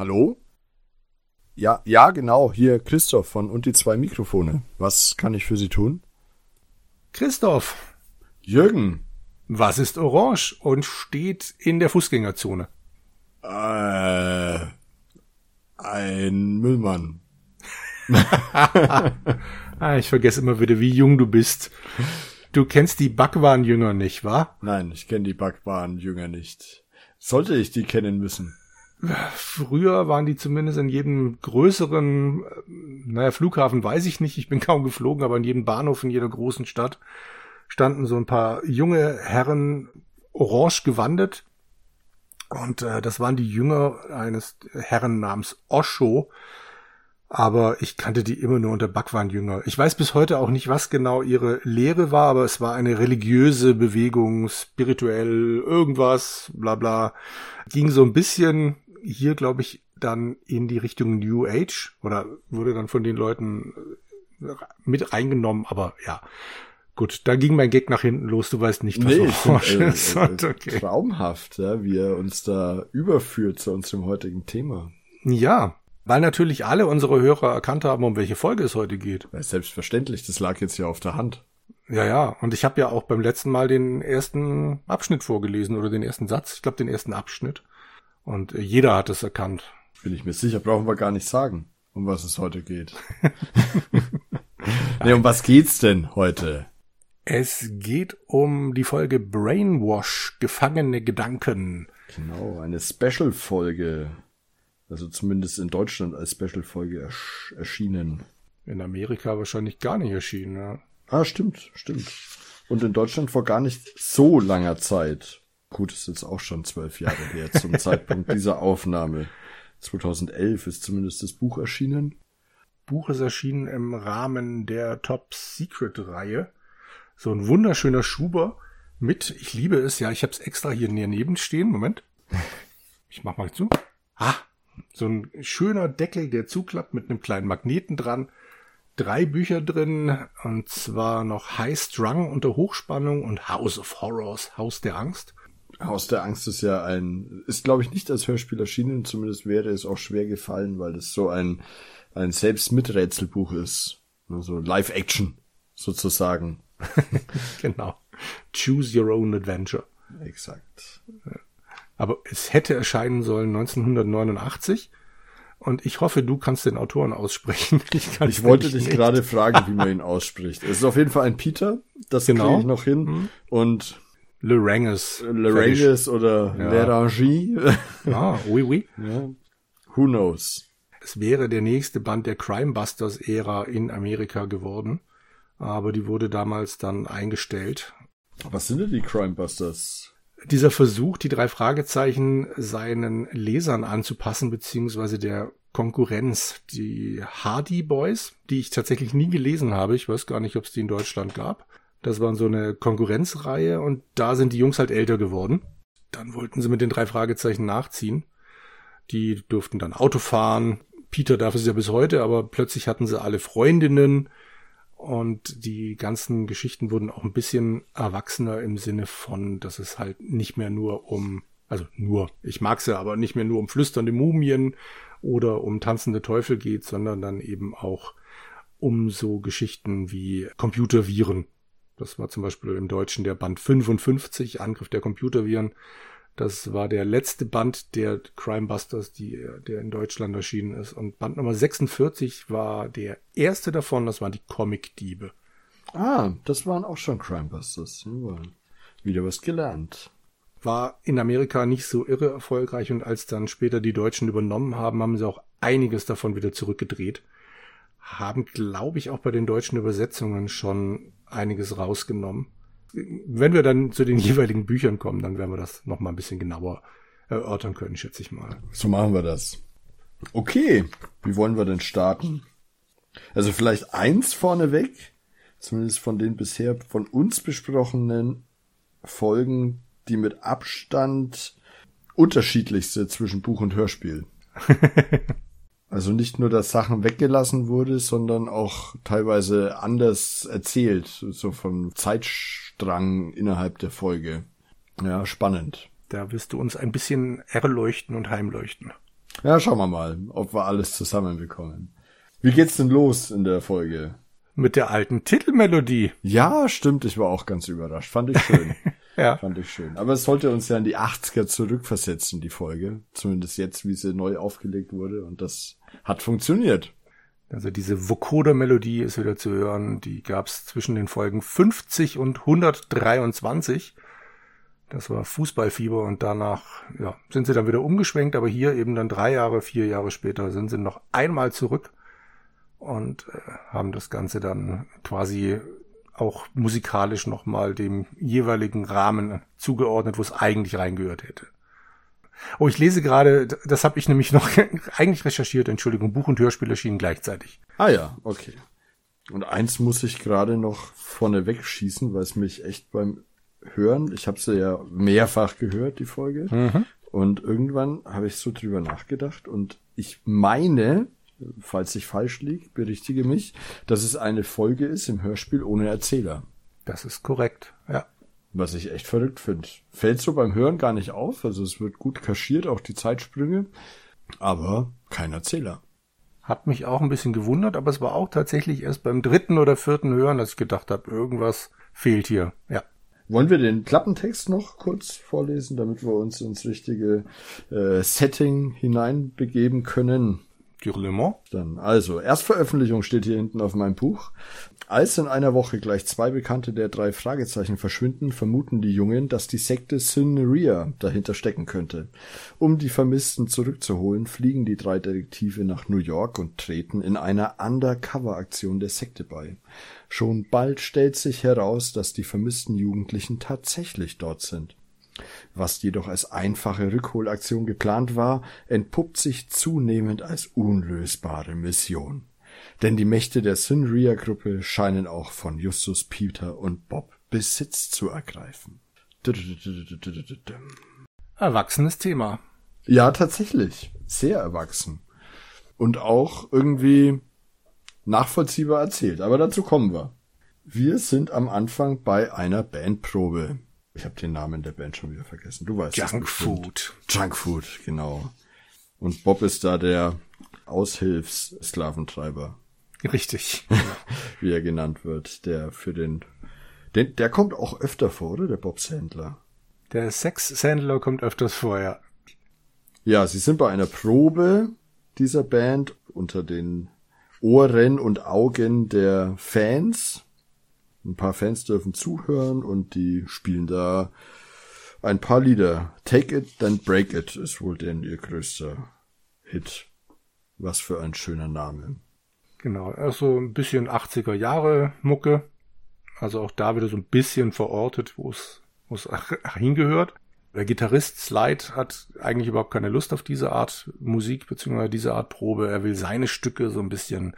Hallo? Ja, ja, genau. Hier Christoph von und die zwei Mikrofone. Was kann ich für Sie tun? Christoph, Jürgen. was ist orange und steht in der Fußgängerzone? Äh, ein Müllmann. Ah, ich vergesse immer wieder, wie jung du bist. Du kennst die Backwaren-Jünger nicht, wa? Nein, ich kenne die Backbahnjünger nicht. Sollte ich die kennen müssen? Früher waren die zumindest in jedem größeren, äh, naja, Flughafen weiß ich nicht, ich bin kaum geflogen, aber in jedem Bahnhof in jeder großen Stadt standen so ein paar junge Herren orange gewandet. Und äh, das waren die Jünger eines Herren namens Osho. Aber ich kannte die immer nur unter Backwarnjünger. Ich weiß bis heute auch nicht, was genau ihre Lehre war, aber es war eine religiöse Bewegung, spirituell, irgendwas, bla bla. Ging so ein bisschen hier, glaube ich, dann in die Richtung New Age oder wurde dann von den Leuten äh, mit reingenommen, aber ja. Gut, da ging mein Gag nach hinten los. Du weißt nicht, was ich find, Orange äh, ist. äh, Und okay. Traumhaft, ja, wie er uns da überführt zu unserem heutigen Thema. Ja, weil natürlich alle unsere Hörer erkannt haben, um welche Folge es heute geht. Ja, selbstverständlich, das lag jetzt ja auf der Hand. Ja, ja. Und ich habe ja auch beim letzten Mal den ersten Abschnitt vorgelesen oder den ersten Satz. Ich glaube, den ersten Abschnitt. Und jeder hat es erkannt. Bin ich mir sicher, brauchen wir gar nicht sagen, um was es heute geht. nee, um was geht's denn heute? Es geht um die Folge Brainwash, gefangene Gedanken. Genau, eine Special-Folge. Also zumindest in Deutschland als Special-Folge ersch erschienen. In Amerika wahrscheinlich gar nicht erschienen. Ja. Ah, stimmt, stimmt. Und in Deutschland vor gar nicht so langer Zeit. Gut, ist jetzt auch schon zwölf Jahre her zum Zeitpunkt dieser Aufnahme. 2011 ist zumindest das Buch erschienen. Buch ist erschienen im Rahmen der Top Secret Reihe. So ein wunderschöner Schuber mit, ich liebe es, ja, ich habe es extra hier neben stehen. Moment. Ich mach mal zu. Ah, so ein schöner Deckel, der zuklappt mit einem kleinen Magneten dran. Drei Bücher drin, und zwar noch High Strung unter Hochspannung und House of Horrors, Haus der Angst. Haus der Angst ist ja ein, ist glaube ich nicht als Hörspiel erschienen, zumindest wäre es auch schwer gefallen, weil das so ein, ein Selbst-Miträtselbuch ist. Also Live-Action sozusagen. genau. Choose your own adventure. Exakt. Aber es hätte erscheinen sollen 1989. Und ich hoffe, du kannst den Autoren aussprechen. Ich, ich wollte dich nicht. gerade fragen, wie man ihn ausspricht. Es ist auf jeden Fall ein Peter, das Genau. kriege ich noch hin. Und Loranges. Larangis oder Ja. Lerangie, Ah, oui, oui. ja. who knows. Es wäre der nächste Band der Crimebusters-Ära in Amerika geworden. Aber die wurde damals dann eingestellt. Was sind denn die Crimebusters? Dieser Versuch, die drei Fragezeichen seinen Lesern anzupassen, beziehungsweise der Konkurrenz, die Hardy Boys, die ich tatsächlich nie gelesen habe. Ich weiß gar nicht, ob es die in Deutschland gab. Das waren so eine Konkurrenzreihe und da sind die Jungs halt älter geworden. Dann wollten sie mit den drei Fragezeichen nachziehen. Die durften dann Auto fahren. Peter darf es ja bis heute, aber plötzlich hatten sie alle Freundinnen und die ganzen Geschichten wurden auch ein bisschen erwachsener im Sinne von, dass es halt nicht mehr nur um, also nur, ich mag's ja, aber nicht mehr nur um flüsternde Mumien oder um tanzende Teufel geht, sondern dann eben auch um so Geschichten wie Computerviren. Das war zum Beispiel im Deutschen der Band 55, Angriff der Computerviren. Das war der letzte Band der Crimebusters, die, der in Deutschland erschienen ist. Und Band Nummer 46 war der erste davon, das waren die Comic-Diebe. Ah, das waren auch schon Crimebusters. Wieder was gelernt. War in Amerika nicht so irre erfolgreich und als dann später die Deutschen übernommen haben, haben sie auch einiges davon wieder zurückgedreht. Haben, glaube ich, auch bei den deutschen Übersetzungen schon einiges rausgenommen. Wenn wir dann zu den jeweiligen Büchern kommen, dann werden wir das noch mal ein bisschen genauer erörtern können, schätze ich mal. So machen wir das. Okay, wie wollen wir denn starten? Also vielleicht eins vorneweg, zumindest von den bisher von uns besprochenen Folgen, die mit Abstand unterschiedlichste zwischen Buch und Hörspiel. Also nicht nur, dass Sachen weggelassen wurde, sondern auch teilweise anders erzählt, so vom Zeitstrang innerhalb der Folge. Ja, spannend. Da wirst du uns ein bisschen erleuchten und heimleuchten. Ja, schauen wir mal, ob wir alles zusammenbekommen. Wie geht's denn los in der Folge? Mit der alten Titelmelodie. Ja, stimmt, ich war auch ganz überrascht. Fand ich schön. Ja. Fand ich schön. Aber es sollte uns ja in die 80er zurückversetzen, die Folge. Zumindest jetzt, wie sie neu aufgelegt wurde. Und das hat funktioniert. Also diese Vocoder-Melodie ist wieder zu hören. Die gab es zwischen den Folgen 50 und 123. Das war Fußballfieber und danach ja, sind sie dann wieder umgeschwenkt, aber hier eben dann drei Jahre, vier Jahre später sind sie noch einmal zurück und äh, haben das Ganze dann quasi auch musikalisch nochmal dem jeweiligen Rahmen zugeordnet, wo es eigentlich reingehört hätte. Oh, ich lese gerade, das habe ich nämlich noch eigentlich recherchiert, Entschuldigung, Buch und Hörspiel erschienen gleichzeitig. Ah ja, okay. Und eins muss ich gerade noch vorne wegschießen, weil es mich echt beim Hören, ich habe sie ja mehrfach gehört, die Folge. Mhm. Und irgendwann habe ich so drüber nachgedacht und ich meine, falls ich falsch liege, berichtige mich, dass es eine Folge ist im Hörspiel ohne Erzähler. Das ist korrekt, ja. Was ich echt verrückt finde. Fällt so beim Hören gar nicht auf. Also es wird gut kaschiert, auch die Zeitsprünge. Aber kein Erzähler. Hat mich auch ein bisschen gewundert, aber es war auch tatsächlich erst beim dritten oder vierten Hören, dass ich gedacht habe, irgendwas fehlt hier. Ja. Wollen wir den Klappentext noch kurz vorlesen, damit wir uns ins richtige äh, Setting hineinbegeben können? Dirlement. Dann, also, Erstveröffentlichung steht hier hinten auf meinem Buch. Als in einer Woche gleich zwei Bekannte der drei Fragezeichen verschwinden, vermuten die Jungen, dass die Sekte Syneria dahinter stecken könnte. Um die Vermissten zurückzuholen, fliegen die drei Detektive nach New York und treten in einer Undercover-Aktion der Sekte bei. Schon bald stellt sich heraus, dass die vermissten Jugendlichen tatsächlich dort sind. Was jedoch als einfache Rückholaktion geplant war, entpuppt sich zunehmend als unlösbare Mission. Denn die Mächte der Synria-Gruppe scheinen auch von Justus, Peter und Bob Besitz zu ergreifen. Erwachsenes Thema. Ja, tatsächlich. Sehr erwachsen. Und auch irgendwie nachvollziehbar erzählt. Aber dazu kommen wir. Wir sind am Anfang bei einer Bandprobe. Ich habe den Namen der Band schon wieder vergessen. Du weißt es Junk bestimmt. Food. Junkfood, genau. Und Bob ist da der Aushilfs-Sklaventreiber, Richtig. wie er genannt wird, der für den, den, der kommt auch öfter vor, oder? Der Bob Sandler. Der Sex-Sandler kommt öfters vorher. Ja, sie sind bei einer Probe dieser Band unter den Ohren und Augen der Fans. Ein paar Fans dürfen zuhören und die spielen da ein paar Lieder. Take It, Then Break It ist wohl denn ihr größter Hit. Was für ein schöner Name. Genau, also ein bisschen 80er Jahre Mucke. Also auch da wieder so ein bisschen verortet, wo es wo es hingehört. Der Gitarrist Slide hat eigentlich überhaupt keine Lust auf diese Art Musik beziehungsweise diese Art Probe. Er will seine Stücke so ein bisschen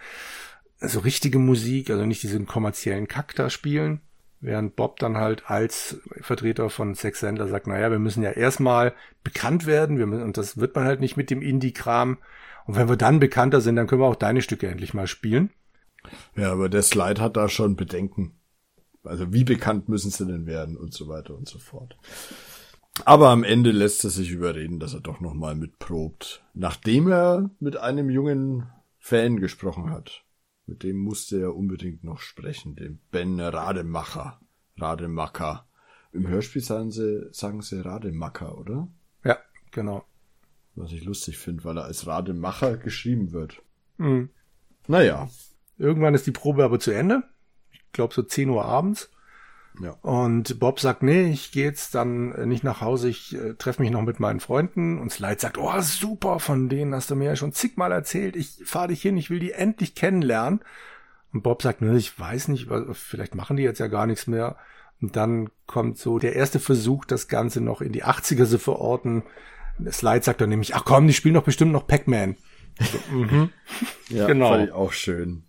so richtige Musik, also nicht diesen kommerziellen Kack da spielen. Während Bob dann halt als Vertreter von Sex Sandler sagt, naja, wir müssen ja erstmal bekannt werden, wir müssen, und das wird man halt nicht mit dem Indie-Kram. Und wenn wir dann bekannter sind, dann können wir auch deine Stücke endlich mal spielen. Ja, aber der Slide hat da schon Bedenken. Also wie bekannt müssen sie denn werden und so weiter und so fort. Aber am Ende lässt er sich überreden, dass er doch nochmal mitprobt. Nachdem er mit einem jungen Fan gesprochen hat. Mit dem musste er unbedingt noch sprechen, dem Ben Rademacher. Rademacher. Im Hörspiel sagen sie, sagen sie Rademacher, oder? Ja, genau. Was ich lustig finde, weil er als Rademacher geschrieben wird. Mhm. Naja, Irgendwann ist die Probe aber zu Ende. Ich glaube so 10 Uhr abends. Ja. Und Bob sagt, nee, ich gehe jetzt dann äh, nicht nach Hause, ich äh, treffe mich noch mit meinen Freunden. Und Slide sagt, oh super, von denen hast du mir ja schon zigmal erzählt. Ich fahre dich hin, ich will die endlich kennenlernen. Und Bob sagt, ne, ich weiß nicht, vielleicht machen die jetzt ja gar nichts mehr. Und dann kommt so der erste Versuch, das Ganze noch in die 80er zu verorten. Slide sagt dann nämlich, ach komm, die spielen doch bestimmt noch Pac-Man. So, mhm. Ja, Genau. fand ich auch schön.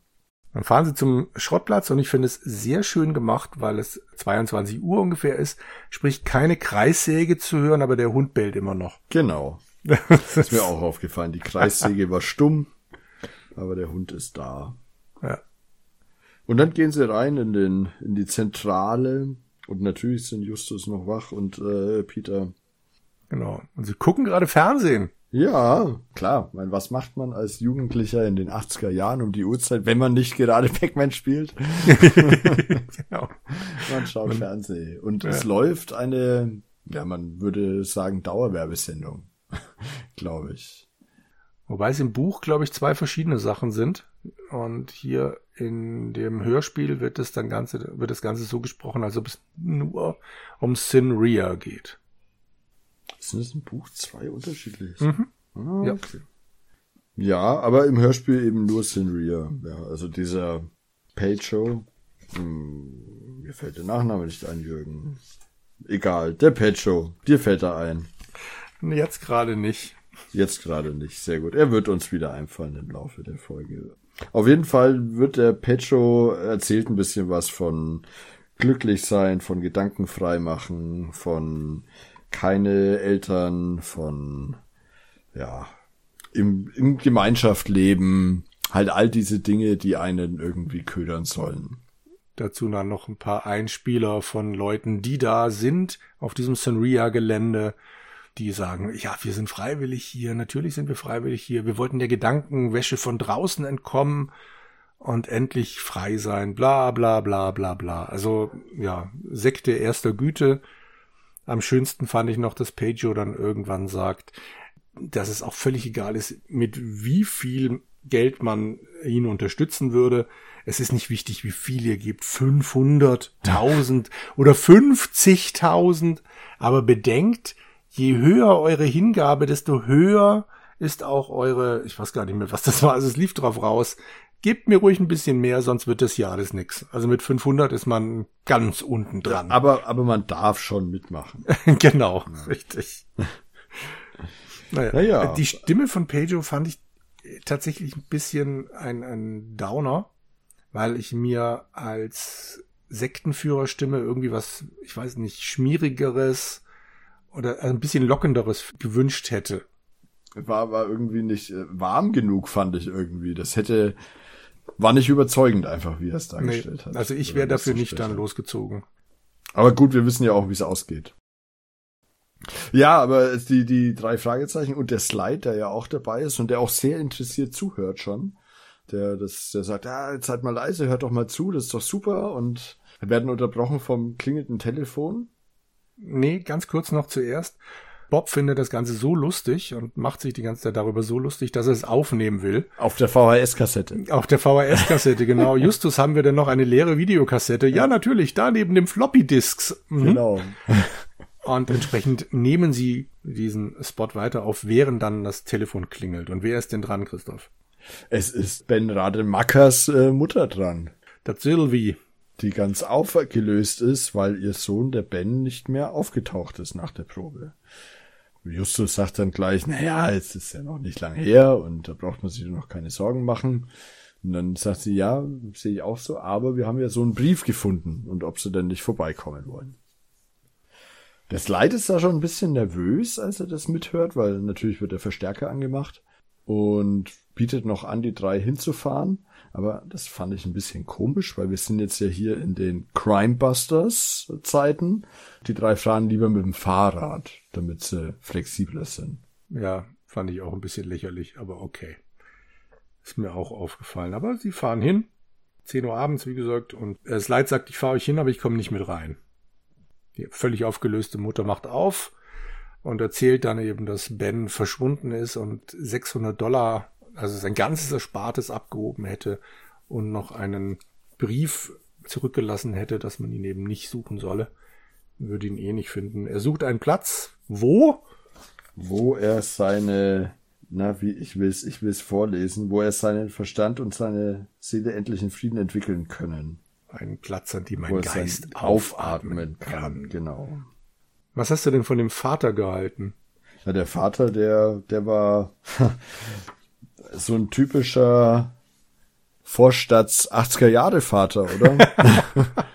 Dann fahren sie zum Schrottplatz und ich finde es sehr schön gemacht, weil es 22 Uhr ungefähr ist. Sprich, keine Kreissäge zu hören, aber der Hund bellt immer noch. Genau. Ist mir auch aufgefallen. Die Kreissäge war stumm, aber der Hund ist da. Ja. Und dann gehen sie rein in den in die Zentrale und natürlich sind Justus noch wach und äh, Peter. Genau. Und sie gucken gerade Fernsehen. Ja, klar. Meine, was macht man als Jugendlicher in den 80er Jahren um die Uhrzeit, wenn man nicht gerade Pac-Man spielt? genau. Man schaut man, Fernsehen. Und ja. es läuft eine, ja, man würde sagen, Dauerwerbesendung. glaube ich. Wobei es im Buch, glaube ich, zwei verschiedene Sachen sind. Und hier in dem Hörspiel wird es dann ganze, wird das Ganze so gesprochen, als ob es nur um Sin Ria geht. Sind das im Buch zwei unterschiedliche? Mhm. Ah, ja. Okay. Ja, aber im Hörspiel eben nur Sinria. Ja, also dieser Pecho. Hm, mir fällt der Nachname nicht ein, Jürgen. Egal, der Pecho. Dir fällt er ein. Jetzt gerade nicht. Jetzt gerade nicht. Sehr gut. Er wird uns wieder einfallen im Laufe der Folge. Auf jeden Fall wird der Pecho erzählt ein bisschen was von glücklich sein, von gedankenfrei machen, von keine Eltern, von ja, im, im Gemeinschaft leben, halt all diese Dinge, die einen irgendwie ködern sollen. Dazu dann noch ein paar Einspieler von Leuten, die da sind auf diesem Sanria-Gelände, die sagen, ja, wir sind freiwillig hier, natürlich sind wir freiwillig hier, wir wollten der Gedankenwäsche von draußen entkommen und endlich frei sein, bla bla bla bla bla. Also ja, Sekte erster Güte. Am schönsten fand ich noch, dass Pejo dann irgendwann sagt, dass es auch völlig egal ist, mit wie viel Geld man ihn unterstützen würde. Es ist nicht wichtig, wie viel ihr gebt. 500.000 oder 50.000. Aber bedenkt, je höher eure Hingabe, desto höher ist auch eure, ich weiß gar nicht mehr, was das war, also es lief drauf raus. Gebt mir ruhig ein bisschen mehr, sonst wird das Jahr alles nix. Also mit 500 ist man ganz unten dran. aber, aber man darf schon mitmachen. genau, ja. richtig. naja, naja, die Stimme von Pedro fand ich tatsächlich ein bisschen ein, ein Downer, weil ich mir als Sektenführerstimme irgendwie was, ich weiß nicht, schmierigeres oder ein bisschen lockenderes gewünscht hätte. War, war irgendwie nicht äh, warm genug, fand ich irgendwie. Das hätte, war nicht überzeugend einfach, wie er es dargestellt nee, hat. Also ich wäre dafür nicht dann losgezogen. Aber gut, wir wissen ja auch, wie es ausgeht. Ja, aber die, die drei Fragezeichen und der Slide, der ja auch dabei ist und der auch sehr interessiert zuhört schon. Der, das, der sagt, ja, jetzt seid mal leise, hört doch mal zu, das ist doch super. Und wir werden unterbrochen vom klingelnden Telefon. Nee, ganz kurz noch zuerst. Bob findet das Ganze so lustig und macht sich die ganze Zeit darüber so lustig, dass er es aufnehmen will. Auf der VHS-Kassette. Auf der VHS-Kassette, genau. Justus, haben wir denn noch eine leere Videokassette? Ja, natürlich, da neben dem Floppy-Disks. Mhm. Genau. Und entsprechend nehmen sie diesen Spot weiter auf, während dann das Telefon klingelt. Und wer ist denn dran, Christoph? Es ist Ben Rademackers äh, Mutter dran. Das Sylvie die ganz aufgelöst ist, weil ihr Sohn, der Ben, nicht mehr aufgetaucht ist nach der Probe. Justus sagt dann gleich, naja, es ist ja noch nicht lang her und da braucht man sich noch keine Sorgen machen. Und dann sagt sie, ja, sehe ich auch so, aber wir haben ja so einen Brief gefunden und ob sie denn nicht vorbeikommen wollen. Das Leid ist da schon ein bisschen nervös, als er das mithört, weil natürlich wird der Verstärker angemacht und bietet noch an, die drei hinzufahren. Aber das fand ich ein bisschen komisch, weil wir sind jetzt ja hier in den Crimebusters Zeiten. Die drei fahren lieber mit dem Fahrrad, damit sie flexibler sind. Ja, fand ich auch ein bisschen lächerlich, aber okay. Ist mir auch aufgefallen. Aber sie fahren hin. 10 Uhr abends, wie gesagt, und das Leid sagt, ich fahre euch hin, aber ich komme nicht mit rein. Die völlig aufgelöste Mutter macht auf und erzählt dann eben, dass Ben verschwunden ist und 600 Dollar also sein ganzes Erspartes abgehoben hätte und noch einen Brief zurückgelassen hätte, dass man ihn eben nicht suchen solle, würde ihn eh nicht finden. Er sucht einen Platz, wo? Wo er seine, na, wie ich will's, ich will's vorlesen, wo er seinen Verstand und seine Seele endlich in Frieden entwickeln können. Einen Platz, an dem mein Geist aufatmen kann. kann. Genau. Was hast du denn von dem Vater gehalten? Ja, der Vater, der, der war, so ein typischer Vorstadts 80er Jahre Vater, oder?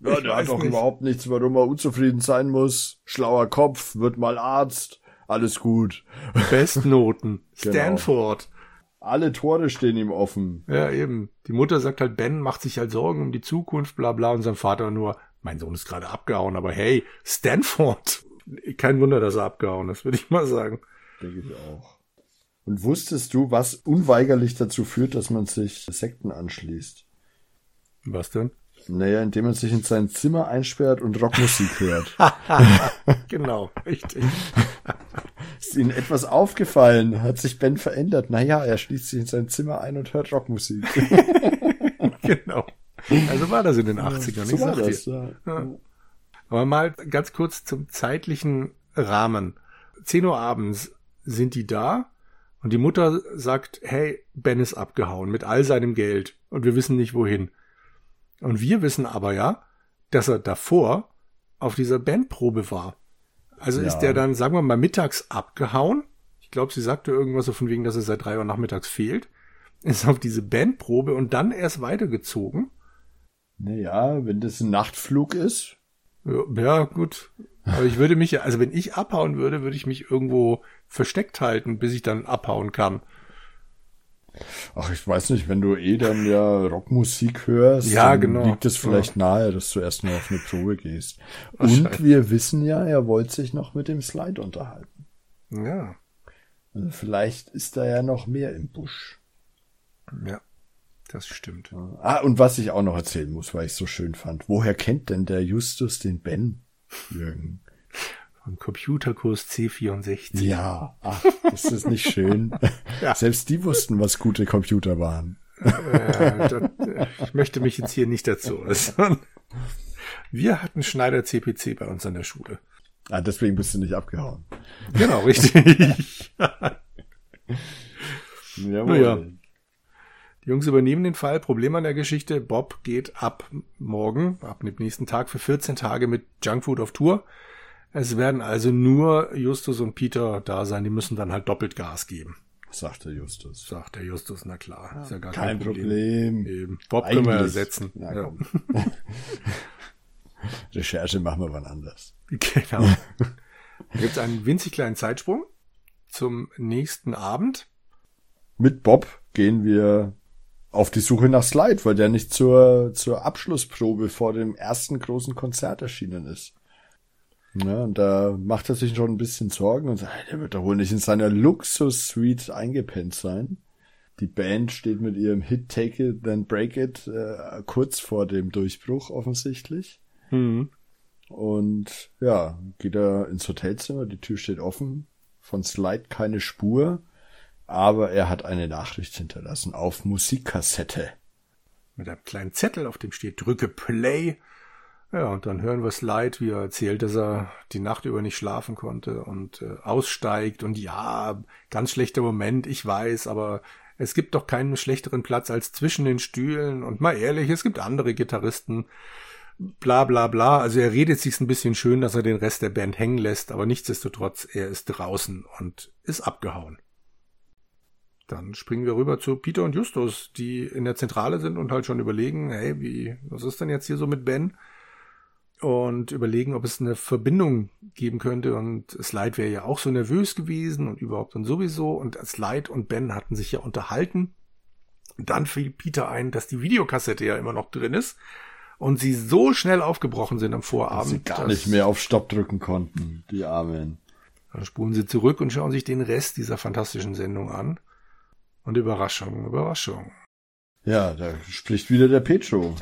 ja, der hat doch nicht. überhaupt nichts, warum er unzufrieden sein muss. Schlauer Kopf, wird mal Arzt, alles gut. Bestnoten. genau. Stanford. Alle Tore stehen ihm offen. Ja, eben. Die Mutter sagt halt, Ben macht sich halt Sorgen um die Zukunft, bla bla, und sein Vater nur, mein Sohn ist gerade abgehauen, aber hey, Stanford. Kein Wunder, dass er abgehauen ist, würde ich mal sagen. Denke ich auch. Und wusstest du, was unweigerlich dazu führt, dass man sich Sekten anschließt? Was denn? Naja, indem man sich in sein Zimmer einsperrt und Rockmusik hört. genau, richtig. Ist Ihnen etwas aufgefallen? Hat sich Ben verändert? Naja, er schließt sich in sein Zimmer ein und hört Rockmusik. genau. Also war das in den 80ern, so war das. Ja. Aber mal ganz kurz zum zeitlichen Rahmen. 10 Uhr abends sind die da und die Mutter sagt, hey, Ben ist abgehauen mit all seinem Geld und wir wissen nicht wohin. Und wir wissen aber ja, dass er davor auf dieser Bandprobe war. Also Ja. ist der dann, sagen wir mal, mittags abgehauen. Ich glaube, sie sagte irgendwas so von wegen, dass er seit drei Uhr nachmittags fehlt. Ist auf diese Bandprobe und dann erst weitergezogen. Naja, wenn das ein Nachtflug ist, Ja, Ja, gut. Aber ich würde mich, ja- also wenn ich abhauen würde, würde ich mich irgendwo versteckt halten, bis ich dann abhauen kann. Ach, ich weiß nicht, wenn du eh dann ja Rockmusik hörst, Ja, genau. liegt es vielleicht nahe, dass du erstmal auf eine Probe gehst. Und wir wissen ja, er wollte sich noch mit dem Slide unterhalten. Ja, Also vielleicht ist da ja noch mehr im Busch. ja, das stimmt. Ah, und was ich auch noch erzählen muss, weil ich so schön fand. Woher kennt denn der Justus den Ben? Jürgen. Vom Computerkurs C64. Ja, ach, ist das nicht schön? Ja. Selbst die wussten, was gute Computer waren. Äh, das, äh, ich möchte mich jetzt hier nicht dazu äußern. Wir hatten Schneider CPC bei uns an der Schule. Ah, deswegen bist du nicht abgehauen. Genau, richtig. Jawohl. Naja. Die Jungs übernehmen den Fall. Problem an der Geschichte. Bob geht ab morgen, ab dem nächsten Tag für 14 Tage mit Junkfood auf Tour. Es werden also nur Justus und Peter da sein. Die müssen dann halt doppelt Gas geben. Sagte Justus. Sagt der Justus. Na klar. Ist ja gar Kein Problem. Eben. Bob können wir Eigentlich. ersetzen. Na, Ja. Recherche machen wir wann anders. Genau. Da gibt es einen winzig kleinen Zeitsprung zum nächsten Abend. Mit Bob gehen wir auf die Suche nach Slide, weil der nicht zur, zur Abschlussprobe vor dem ersten großen Konzert erschienen ist. Ja, und da macht er sich schon ein bisschen Sorgen und sagt, "Ey, der wird doch wohl nicht in seiner Luxus-Suite eingepennt sein. Die Band steht mit ihrem Hit Take It, Then Break It äh, kurz vor dem Durchbruch offensichtlich. Hm. Und ja, geht er ins Hotelzimmer, die Tür steht offen, von Slide keine Spur, aber er hat eine Nachricht hinterlassen auf Musikkassette. Mit einem kleinen Zettel, auf dem steht, drücke Play. Ja, und dann hören wir Slide, wie er erzählt, dass er die Nacht über nicht schlafen konnte und äh, aussteigt. Und ja, ganz schlechter Moment, ich weiß, aber es gibt doch keinen schlechteren Platz als zwischen den Stühlen. Und mal ehrlich, es gibt andere Gitarristen. Bla bla bla. Also er redet sich's ein bisschen schön, dass er den Rest der Band hängen lässt, aber nichtsdestotrotz, er ist draußen und ist abgehauen. Dann springen wir rüber zu Peter und Justus, die in der Zentrale sind und halt schon überlegen, hey, wie, was ist denn jetzt hier so mit Ben? Und überlegen, ob es eine Verbindung geben könnte. Und Slide wäre ja auch so nervös gewesen und überhaupt und sowieso. Und Slide und Ben hatten sich ja unterhalten. Und dann fiel Peter ein, dass die Videokassette ja immer noch drin ist. Und sie so schnell aufgebrochen sind am Vorabend. sie gar dass- nicht mehr auf Stopp drücken konnten, die Armen. Dann spulen sie zurück und schauen sich den Rest dieser fantastischen Sendung an. Und Überraschung, Überraschung. Ja, da spricht wieder der Petro.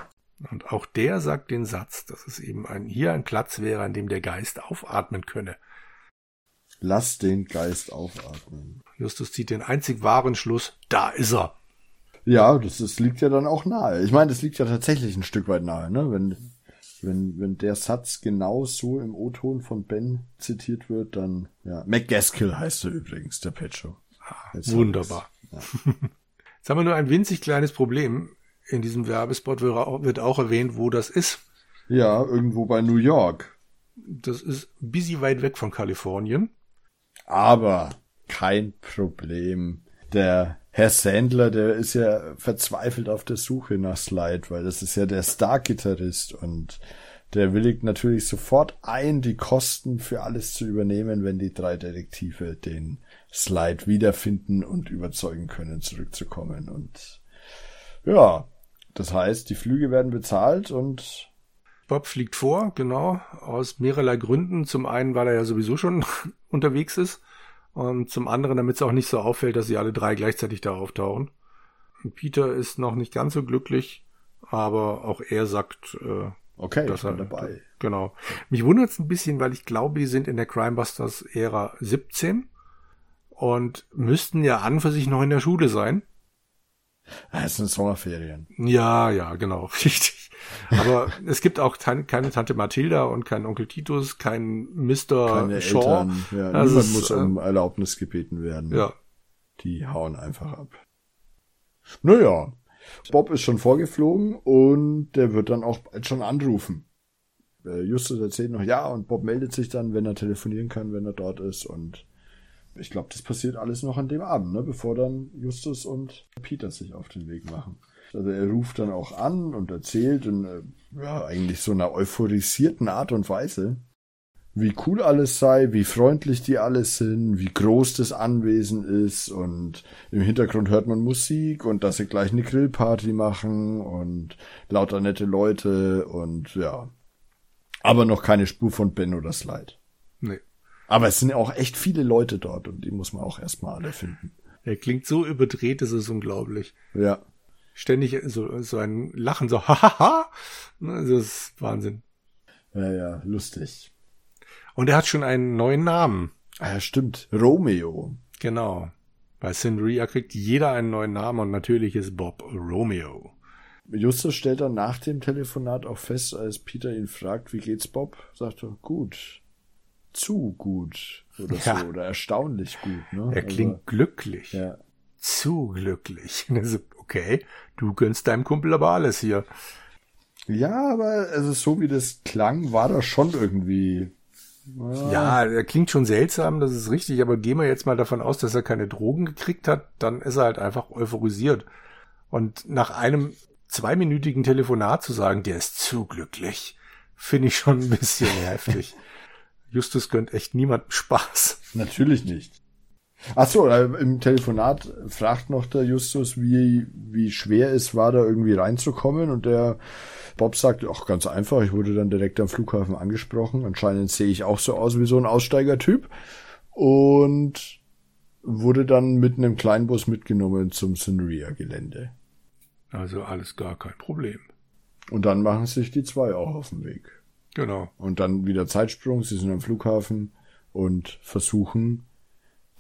Und auch der sagt den Satz, dass es eben ein, hier ein Platz wäre, an dem der Geist aufatmen könne. Lass den Geist aufatmen. Justus zieht den einzig wahren Schluss, da ist er. Ja, das, das liegt ja dann auch nahe. Ich meine, das liegt ja tatsächlich ein Stück weit nahe, ne? Wenn, wenn, wenn der Satz genau so im O-Ton von Ben zitiert wird, dann, ja. McGaskill heißt er übrigens, der Petro. Jetzt Wunderbar. Jetzt haben wir nur ein winzig kleines Problem. In diesem Werbespot wird auch- erwähnt, wo das ist. Ja, irgendwo bei New York. Das ist ein bisschen weit weg von Kalifornien. Aber kein Problem. Der Herr Sandler, der ist ja verzweifelt auf der Suche nach Slide, weil das ist ja der Star-Gitarrist und der willigt natürlich sofort ein, die Kosten für alles zu übernehmen, wenn die drei Detektive den Slide wiederfinden und überzeugen können, zurückzukommen. Und ja, das heißt, die Flüge werden bezahlt und Bob fliegt vor, genau, aus mehrerlei Gründen. Zum einen, weil er ja sowieso schon unterwegs ist Und zum anderen, damit es auch nicht so auffällt, dass sie alle drei gleichzeitig da auftauchen. Und Peter ist noch nicht ganz so glücklich, aber auch er sagt, äh, Okay, dass er dabei. Genau. Mich wundert es ein bisschen, weil ich glaube, die sind in der Crimebusters-Ära 17 und müssten ja an für sich noch in der Schule sein. Ah, Es sind Sommerferien. Ja, ja, genau, richtig. Aber es gibt auch keine Tante Mathilda und keinen Onkel Titus, keinen Mr. Keine Shaw. Eltern. Ja, Das niemand ist, muss äh, um Erlaubnis gebeten werden. Ja, Die hauen einfach ab. Naja, Bob ist schon vorgeflogen und der wird dann auch bald schon anrufen. Äh, Justus erzählt noch ja und Bob meldet sich dann, wenn er telefonieren kann, wenn er dort ist und ich glaube, das passiert alles noch an dem Abend, ne, bevor dann Justus und Peter sich auf den Weg machen. Also er ruft dann auch an und erzählt in äh, ja, eigentlich so einer euphorisierten Art und Weise, wie cool alles sei, wie freundlich die alles sind, wie groß das Anwesen ist und im Hintergrund hört man Musik und dass sie gleich eine Grillparty machen und lauter nette Leute und ja. Aber noch keine Spur von Ben oder Slide. nee. Aber es sind ja auch echt viele Leute dort und die muss man auch erstmal alle finden. Er klingt so überdreht, das ist unglaublich. Ja. Ständig so, so ein Lachen, so hahaha. Das ist Wahnsinn. Ja, ja, lustig. Und er hat schon einen neuen Namen. Ah, ja, stimmt. Romeo. Genau. Bei Cinderia kriegt jeder einen neuen Namen und natürlich ist Bob Romeo. Justus stellt dann nach dem Telefonat auch fest, als Peter ihn fragt, wie geht's Bob, sagt er, gut. Zu gut. Oder Ja. so. Oder erstaunlich gut. Ne? Er klingt glücklich. Also, ja. Zu glücklich. Und er so, okay, du gönnst deinem Kumpel aber alles hier. ja, aber also so wie das klang, war das schon irgendwie. Ja, er klingt schon seltsam, das ist richtig, aber gehen wir jetzt mal davon aus, dass er keine Drogen gekriegt hat, dann ist er halt einfach euphorisiert. Und nach einem zweiminütigen Telefonat zu sagen, der ist zu glücklich, finde ich schon ein bisschen heftig. Justus gönnt echt niemandem Spaß. Natürlich nicht. Ach so, äh, im Telefonat fragt noch der Justus, wie, wie schwer es war, da irgendwie reinzukommen. Und der Bob sagt, ach, ganz einfach, ich wurde dann direkt am Flughafen angesprochen. Anscheinend sehe ich auch so aus wie so ein Aussteigertyp. Und wurde dann mit einem Kleinbus mitgenommen zum Sunria-Gelände. Also alles gar kein Problem. Und dann machen sich die zwei auch auf den Weg. Genau. Und dann wieder Zeitsprung, sie sind am Flughafen und versuchen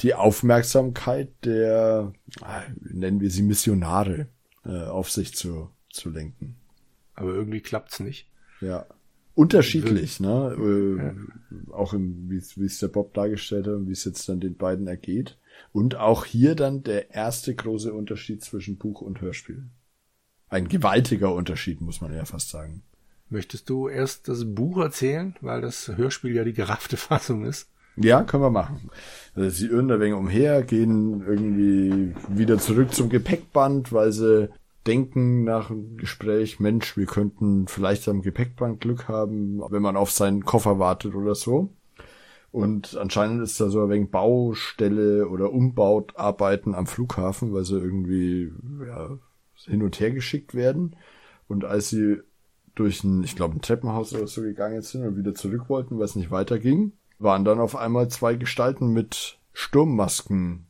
die Aufmerksamkeit der, ah, nennen wir sie Missionare, äh, auf sich zu, zu lenken. Aber irgendwie klappt's nicht. Ja. Unterschiedlich, ne? Äh, Auch im, wie es wie es der Bob dargestellt hat und wie es jetzt dann den beiden ergeht. Und auch hier dann der erste große Unterschied zwischen Buch und Hörspiel. Ein gewaltiger Unterschied, muss man ja fast sagen. Möchtest du erst das Buch erzählen, weil das Hörspiel ja die geraffte Fassung ist? Ja, können wir machen. Also sie irren da wenig umher, gehen irgendwie wieder zurück zum Gepäckband, weil sie denken nach dem Gespräch, Mensch, wir könnten vielleicht am Gepäckband Glück haben, wenn man auf seinen Koffer wartet oder so. Und anscheinend ist da so ein wenig Baustelle oder Umbauarbeiten am Flughafen, weil sie irgendwie ja, hin und her geschickt werden. Und als sie durch ein, ich glaube, ein Treppenhaus oder so gegangen sind und wieder zurück wollten, weil es nicht weiterging, waren dann auf einmal zwei Gestalten mit Sturmmasken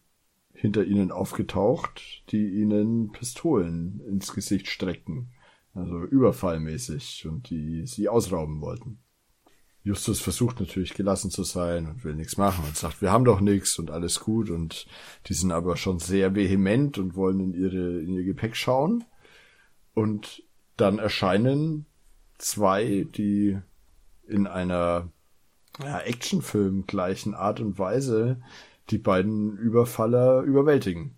hinter ihnen aufgetaucht, die ihnen Pistolen ins Gesicht streckten. Also überfallmäßig und die sie ausrauben wollten. Justus versucht natürlich gelassen zu sein und will nichts machen und sagt, wir haben doch nichts und alles gut und die sind aber schon sehr vehement und wollen in ihre in ihr Gepäck schauen und dann erscheinen zwei, die in einer ja, Actionfilm gleichen Art und Weise die beiden Überfaller überwältigen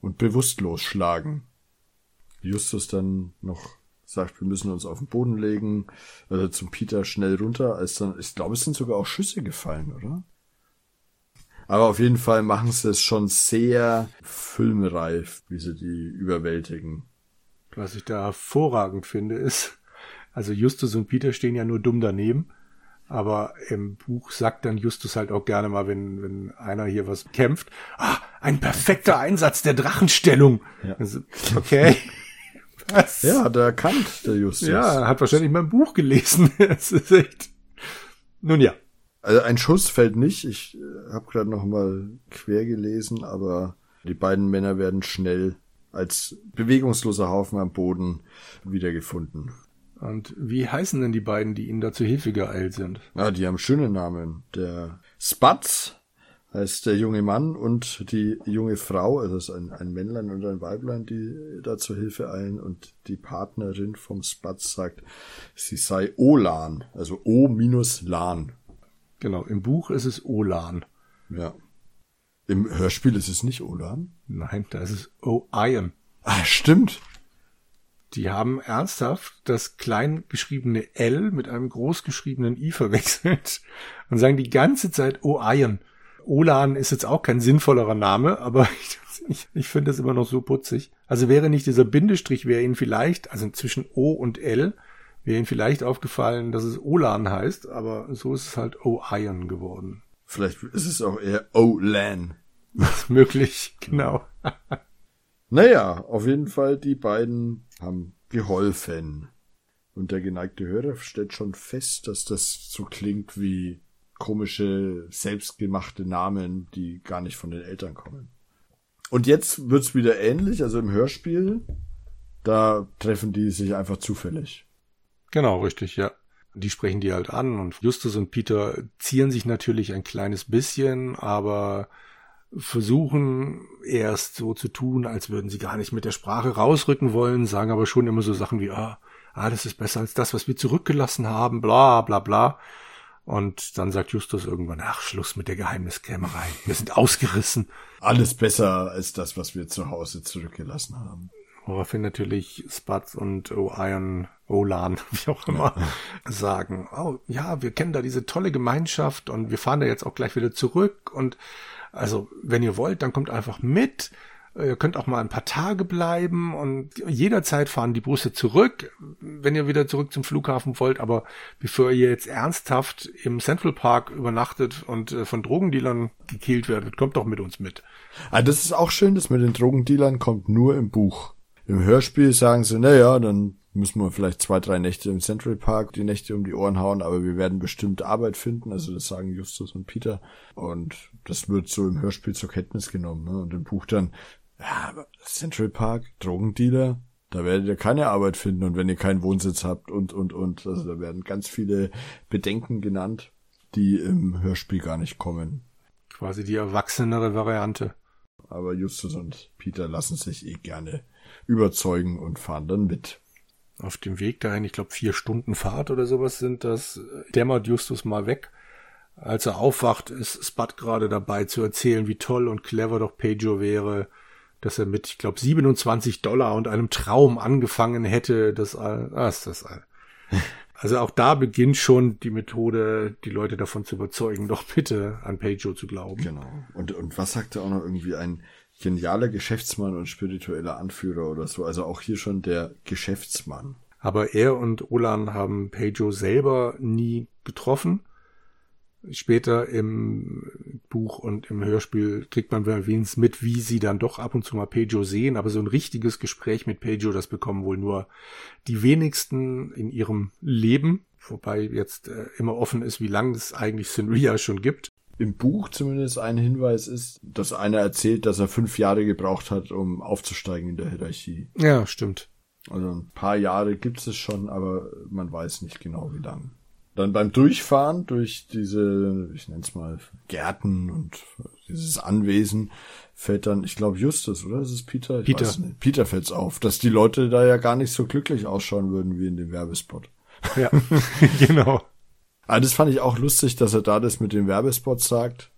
und bewusstlos schlagen. Justus dann noch sagt, wir müssen uns auf den Boden legen, also zum Peter schnell runter, als dann, ich glaube, es sind sogar auch Schüsse gefallen, oder? Aber auf jeden Fall machen sie es schon sehr filmreif, wie sie die überwältigen. Was ich da hervorragend finde, ist, also Justus und Peter stehen ja nur dumm daneben. Aber im Buch sagt dann Justus halt auch gerne mal, wenn, wenn einer hier was kämpft, ah, ein perfekter Einsatz der Drachenstellung. Ja. Also, okay. Was? Ja, hat er erkannt, der Justus. Ja, hat wahrscheinlich mein Buch gelesen. Es ist echt. Nun ja. Also ein Schuss fällt nicht. Ich äh, habe gerade noch mal quer gelesen, aber die beiden Männer werden schnell als bewegungsloser Haufen am Boden wiedergefunden. Und wie heißen denn die beiden, die ihnen da zu Hilfe geeilt sind? Ja, die haben schöne Namen. Der Spatz heißt der junge Mann und die junge Frau, also es ist ein, ein Männlein und ein Weiblein, die da zur Hilfe eilen und die Partnerin vom Spatz sagt, sie sei Olan, also O minus Lan. Genau, im Buch ist es Olan. Ja. Im Hörspiel ist es nicht Olan? Nein, da ist es O-Iron. Ah, stimmt. Die haben ernsthaft das klein geschriebene L mit einem groß geschriebenen I verwechselt und sagen die ganze Zeit O-Iron. Olan ist jetzt auch kein sinnvollerer Name, aber ich, ich, ich finde das immer noch so putzig. Also wäre nicht dieser Bindestrich, wäre Ihnen vielleicht, also zwischen O und L, wäre Ihnen vielleicht aufgefallen, dass es Olan heißt, aber so ist es halt O-Iron geworden. Vielleicht ist es auch eher O-Lan. Möglich, genau. Naja, auf jeden Fall, die beiden haben geholfen. Und der geneigte Hörer stellt schon fest, dass das so klingt wie komische, selbstgemachte Namen, die gar nicht von den Eltern kommen. Und jetzt wird's wieder ähnlich, also im Hörspiel, da treffen die sich einfach zufällig. Genau, richtig, ja. Die sprechen die halt an und Justus und Peter zieren sich natürlich ein kleines bisschen, aber versuchen erst so zu tun, als würden sie gar nicht mit der Sprache rausrücken wollen, sagen aber schon immer so Sachen wie, ah, ah, das ist besser als das, was wir zurückgelassen haben, bla bla bla. Und dann sagt Justus irgendwann, ach, Schluss mit der Geheimniskrämerei. Wir sind ausgerissen. Alles besser als das, was wir zu Hause zurückgelassen haben. Woraufhin natürlich Spatz und O'Iron, Olan, wie auch immer, ja. sagen, oh ja, wir kennen da diese tolle Gemeinschaft und wir fahren da jetzt auch gleich wieder zurück und also, wenn ihr wollt, dann kommt einfach mit. Ihr könnt auch mal ein paar Tage bleiben und jederzeit fahren die Busse zurück, wenn ihr wieder zurück zum Flughafen wollt. Aber bevor ihr jetzt ernsthaft im Central Park übernachtet und äh, von Drogendealern gekillt werdet, kommt doch mit uns mit. Ah, das ist auch schön, das mit den Drogendealern kommt nur im Buch. Im Hörspiel sagen sie, na ja, dann müssen wir vielleicht zwei, drei Nächte im Central Park die Nächte um die Ohren hauen, aber wir werden bestimmt Arbeit finden. Also das sagen Justus und Peter. Und das wird so im Hörspiel zur Kenntnis genommen. Ne? Und im Buch dann, ja, Central Park, Drogendealer, da werdet ihr keine Arbeit finden und wenn ihr keinen Wohnsitz habt und, und, und. Also da werden ganz viele Bedenken genannt, die im Hörspiel gar nicht kommen. Quasi die erwachsenere Variante. Aber Justus und Peter lassen sich eh gerne überzeugen und fahren dann mit auf dem Weg dahin, ich glaube vier Stunden Fahrt oder sowas sind das, dämmert Justus mal weg. Als er aufwacht, ist Spud gerade dabei zu erzählen, wie toll und clever doch Pedro wäre, dass er mit, ich glaube, 27 Dollar und einem Traum angefangen hätte, das, ah, ist das, also auch da beginnt schon die Methode, die Leute davon zu überzeugen, doch bitte an Pedro zu glauben. Genau. Und, und was sagt er auch noch irgendwie ein, genialer Geschäftsmann und spiritueller Anführer oder so. Also auch hier schon der Geschäftsmann. Aber er und Olan haben Pedro selber nie getroffen. Später im Buch und im Hörspiel kriegt man wenigstens mit, wie sie dann doch ab und zu mal Pedro sehen. Aber so ein richtiges Gespräch mit Pedro, das bekommen wohl nur die wenigsten in ihrem Leben. Wobei jetzt äh, immer offen ist, wie lange es eigentlich Sinria schon gibt im Buch zumindest ein Hinweis ist, dass einer erzählt, dass er fünf Jahre gebraucht hat, um aufzusteigen in der Hierarchie. Ja, stimmt. Also ein paar Jahre gibt es schon, aber man weiß nicht genau, wie lang. Dann beim Durchfahren durch diese, ich nenne es mal, Gärten und dieses Anwesen fällt dann, ich glaube Justus, oder? Ist Peter? Ich Peter. Peter fällt's auf, dass die Leute da ja gar nicht so glücklich ausschauen würden wie in dem Werbespot. Ja, genau. Aber das fand ich auch lustig, dass er da das mit den Werbespots sagt,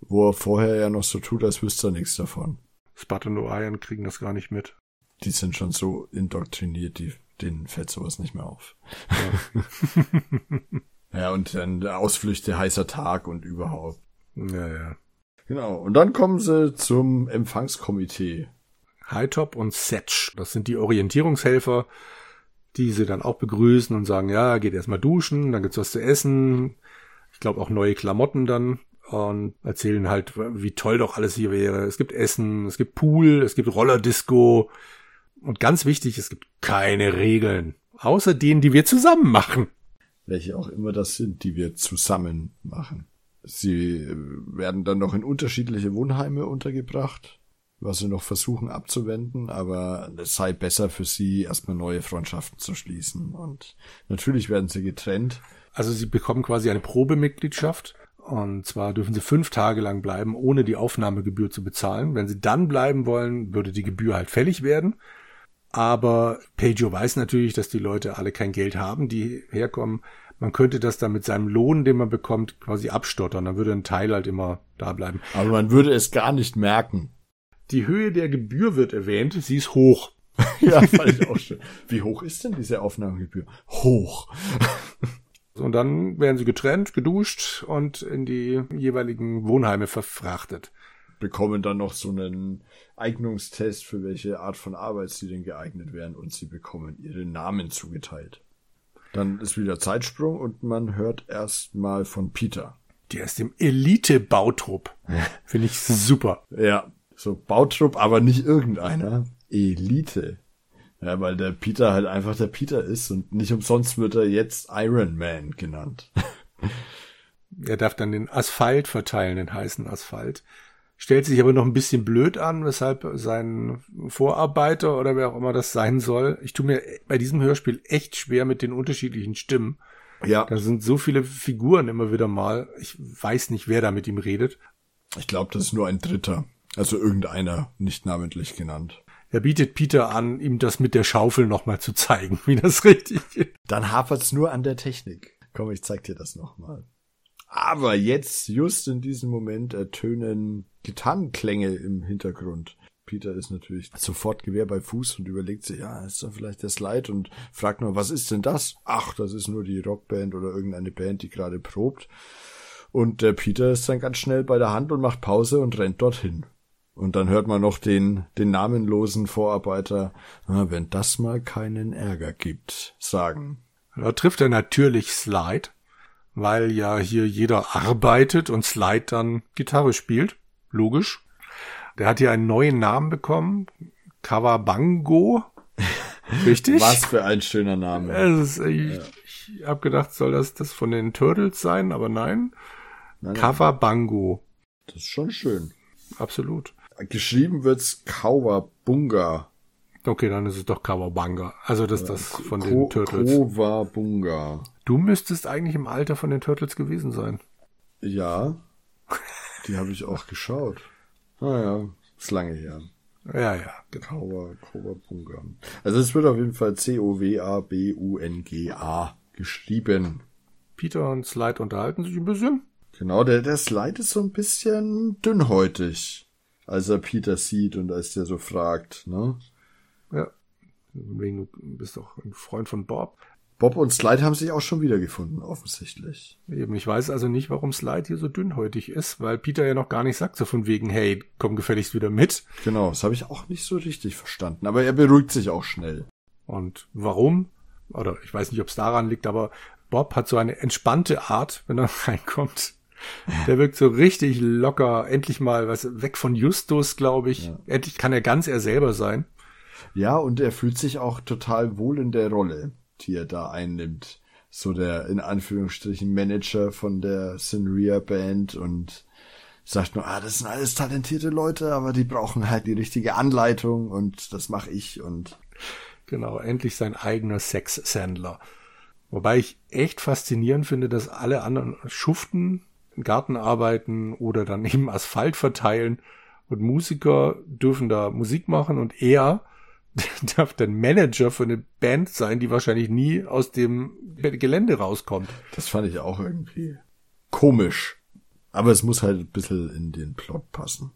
wo er vorher ja noch so tut, als wüsste er nichts davon. Spud und Orion kriegen das gar nicht mit. Die sind schon so indoktriniert, die, denen fällt sowas nicht mehr auf. Ja, ja und dann Ausflüchte, heißer Tag und überhaupt. Ja, ja. Genau. Und dann kommen sie zum Empfangskomitee. Hightop und Setch, das sind die Orientierungshelfer, die sie dann auch begrüßen und sagen, ja, geht erstmal duschen, dann gibt's was zu essen. Ich glaube auch neue Klamotten dann und erzählen halt, wie toll doch alles hier wäre. Es gibt Essen, es gibt Pool, es gibt Rollerdisco und ganz wichtig, es gibt keine Regeln, außer denen, die wir zusammen machen. welche auch immer das sind, die wir zusammen machen. Sie äh, werden dann noch in unterschiedliche Wohnheime untergebracht, was sie noch versuchen abzuwenden, aber es sei besser für sie, erstmal neue Freundschaften zu schließen. Und natürlich werden sie getrennt. Also sie bekommen quasi eine Probemitgliedschaft. Und zwar dürfen sie fünf Tage lang bleiben, ohne die Aufnahmegebühr zu bezahlen. Wenn sie dann bleiben wollen, würde die Gebühr halt fällig werden. Aber Pejo weiß natürlich, dass die Leute alle kein Geld haben, die herkommen. Man könnte das dann mit seinem Lohn, den man bekommt, quasi abstottern. Dann würde ein Teil halt immer da bleiben. Aber man würde es gar nicht merken. Die Höhe der Gebühr wird erwähnt. Sie ist hoch. ja, fand ich auch schön. Wie hoch ist denn diese Aufnahmegebühr? Hoch. Und dann werden sie getrennt, geduscht und in die jeweiligen Wohnheime verfrachtet. Bekommen dann noch so einen Eignungstest, für welche Art von Arbeit sie denn geeignet wären und sie bekommen ihre Namen zugeteilt. Dann ist wieder Zeitsprung und man hört erstmal von Peter. Der ist im Elite-Bautrupp. Finde ich super. Ja, so Bautrupp, aber nicht irgendeiner. Elite. Ja, weil der Peter halt einfach der Peter ist und nicht umsonst wird er jetzt Iron Man genannt. er darf dann den Asphalt verteilen, den heißen Asphalt. Stellt sich aber noch ein bisschen blöd an, weshalb sein Vorarbeiter oder wer auch immer das sein soll. Ich tue mir bei diesem Hörspiel echt schwer mit den unterschiedlichen Stimmen. Ja. Da sind so viele Figuren immer wieder mal. Ich weiß nicht, wer da mit ihm redet. Ich glaube, das ist nur ein Dritter. Also irgendeiner, nicht namentlich genannt. Er bietet Peter an, ihm das mit der Schaufel nochmal zu zeigen, wie das richtig ist. Dann hapert's nur an der Technik. Komm, ich zeig dir das nochmal. Aber jetzt, just in diesem Moment, ertönen Gitarrenklänge im Hintergrund. Peter ist natürlich sofort Gewehr bei Fuß und überlegt sich, ja, ist da vielleicht der Slide und fragt nur, was ist denn das? Ach, das ist nur die Rockband oder irgendeine Band, die gerade probt. Und der Peter ist dann ganz schnell bei der Hand und macht Pause und rennt dorthin. Und dann hört man noch den, den namenlosen Vorarbeiter, na, wenn das mal keinen Ärger gibt, sagen. Da trifft er natürlich Slide, weil ja hier jeder arbeitet und Slide dann Gitarre spielt. Logisch. Der hat hier einen neuen Namen bekommen. Kawabango. Richtig? Was für ein schöner Name. Ist, ich, ja. ich habe gedacht, soll das das von den Turtles sein, aber nein. nein, nein. Kawabango. Das ist schon schön. Absolut. Geschrieben wird's Kawabunga. Okay, dann ist es doch Kawabunga. Also das ist das von Ko den Turtles. Kawabunga. Du müsstest eigentlich im Alter von den Turtles gewesen sein. Ja. Die habe ich auch geschaut. Ah ja, ist lange her. Ja, ja, genau. Kawabunga. Also es wird auf jeden Fall C-O-W-A-B-U-N-G-A geschrieben. Peter und Slide unterhalten sich ein bisschen. Genau, der, der Slide ist so ein bisschen dünnhäutig als er Peter sieht und als der so fragt, ne? Ja. Wegen, du bist doch ein Freund von Bob. Bob und Slide haben sich auch schon wiedergefunden, offensichtlich. Eben, ich weiß also nicht, warum Slide hier so dünnhäutig ist, weil Peter ja noch gar nicht sagt, so von wegen, hey, komm gefälligst wieder mit. Genau, das habe ich auch nicht so richtig verstanden, aber er beruhigt sich auch schnell. Und warum? Oder ich weiß nicht, ob es daran liegt, aber Bob hat so eine entspannte Art, wenn er reinkommt. Der wirkt so richtig locker, endlich mal was weg von Justus, glaube ich. Ja. Endlich kann er ganz er selber sein. Ja, und er fühlt sich auch total wohl in der Rolle, die er da einnimmt. So der in Anführungsstrichen Manager von der Sinria Band und sagt nur, ah, das sind alles talentierte Leute, aber die brauchen halt die richtige Anleitung und das mache ich und genau, endlich sein eigener Sex-Sandler. Wobei ich echt faszinierend finde, dass alle anderen schuften Garten arbeiten oder dann eben Asphalt verteilen und Musiker dürfen da Musik machen und er darf dann Manager für eine Band sein, die wahrscheinlich nie aus dem Gelände rauskommt. Das fand ich auch irgendwie komisch. Aber es muss halt ein bisschen in den Plot passen.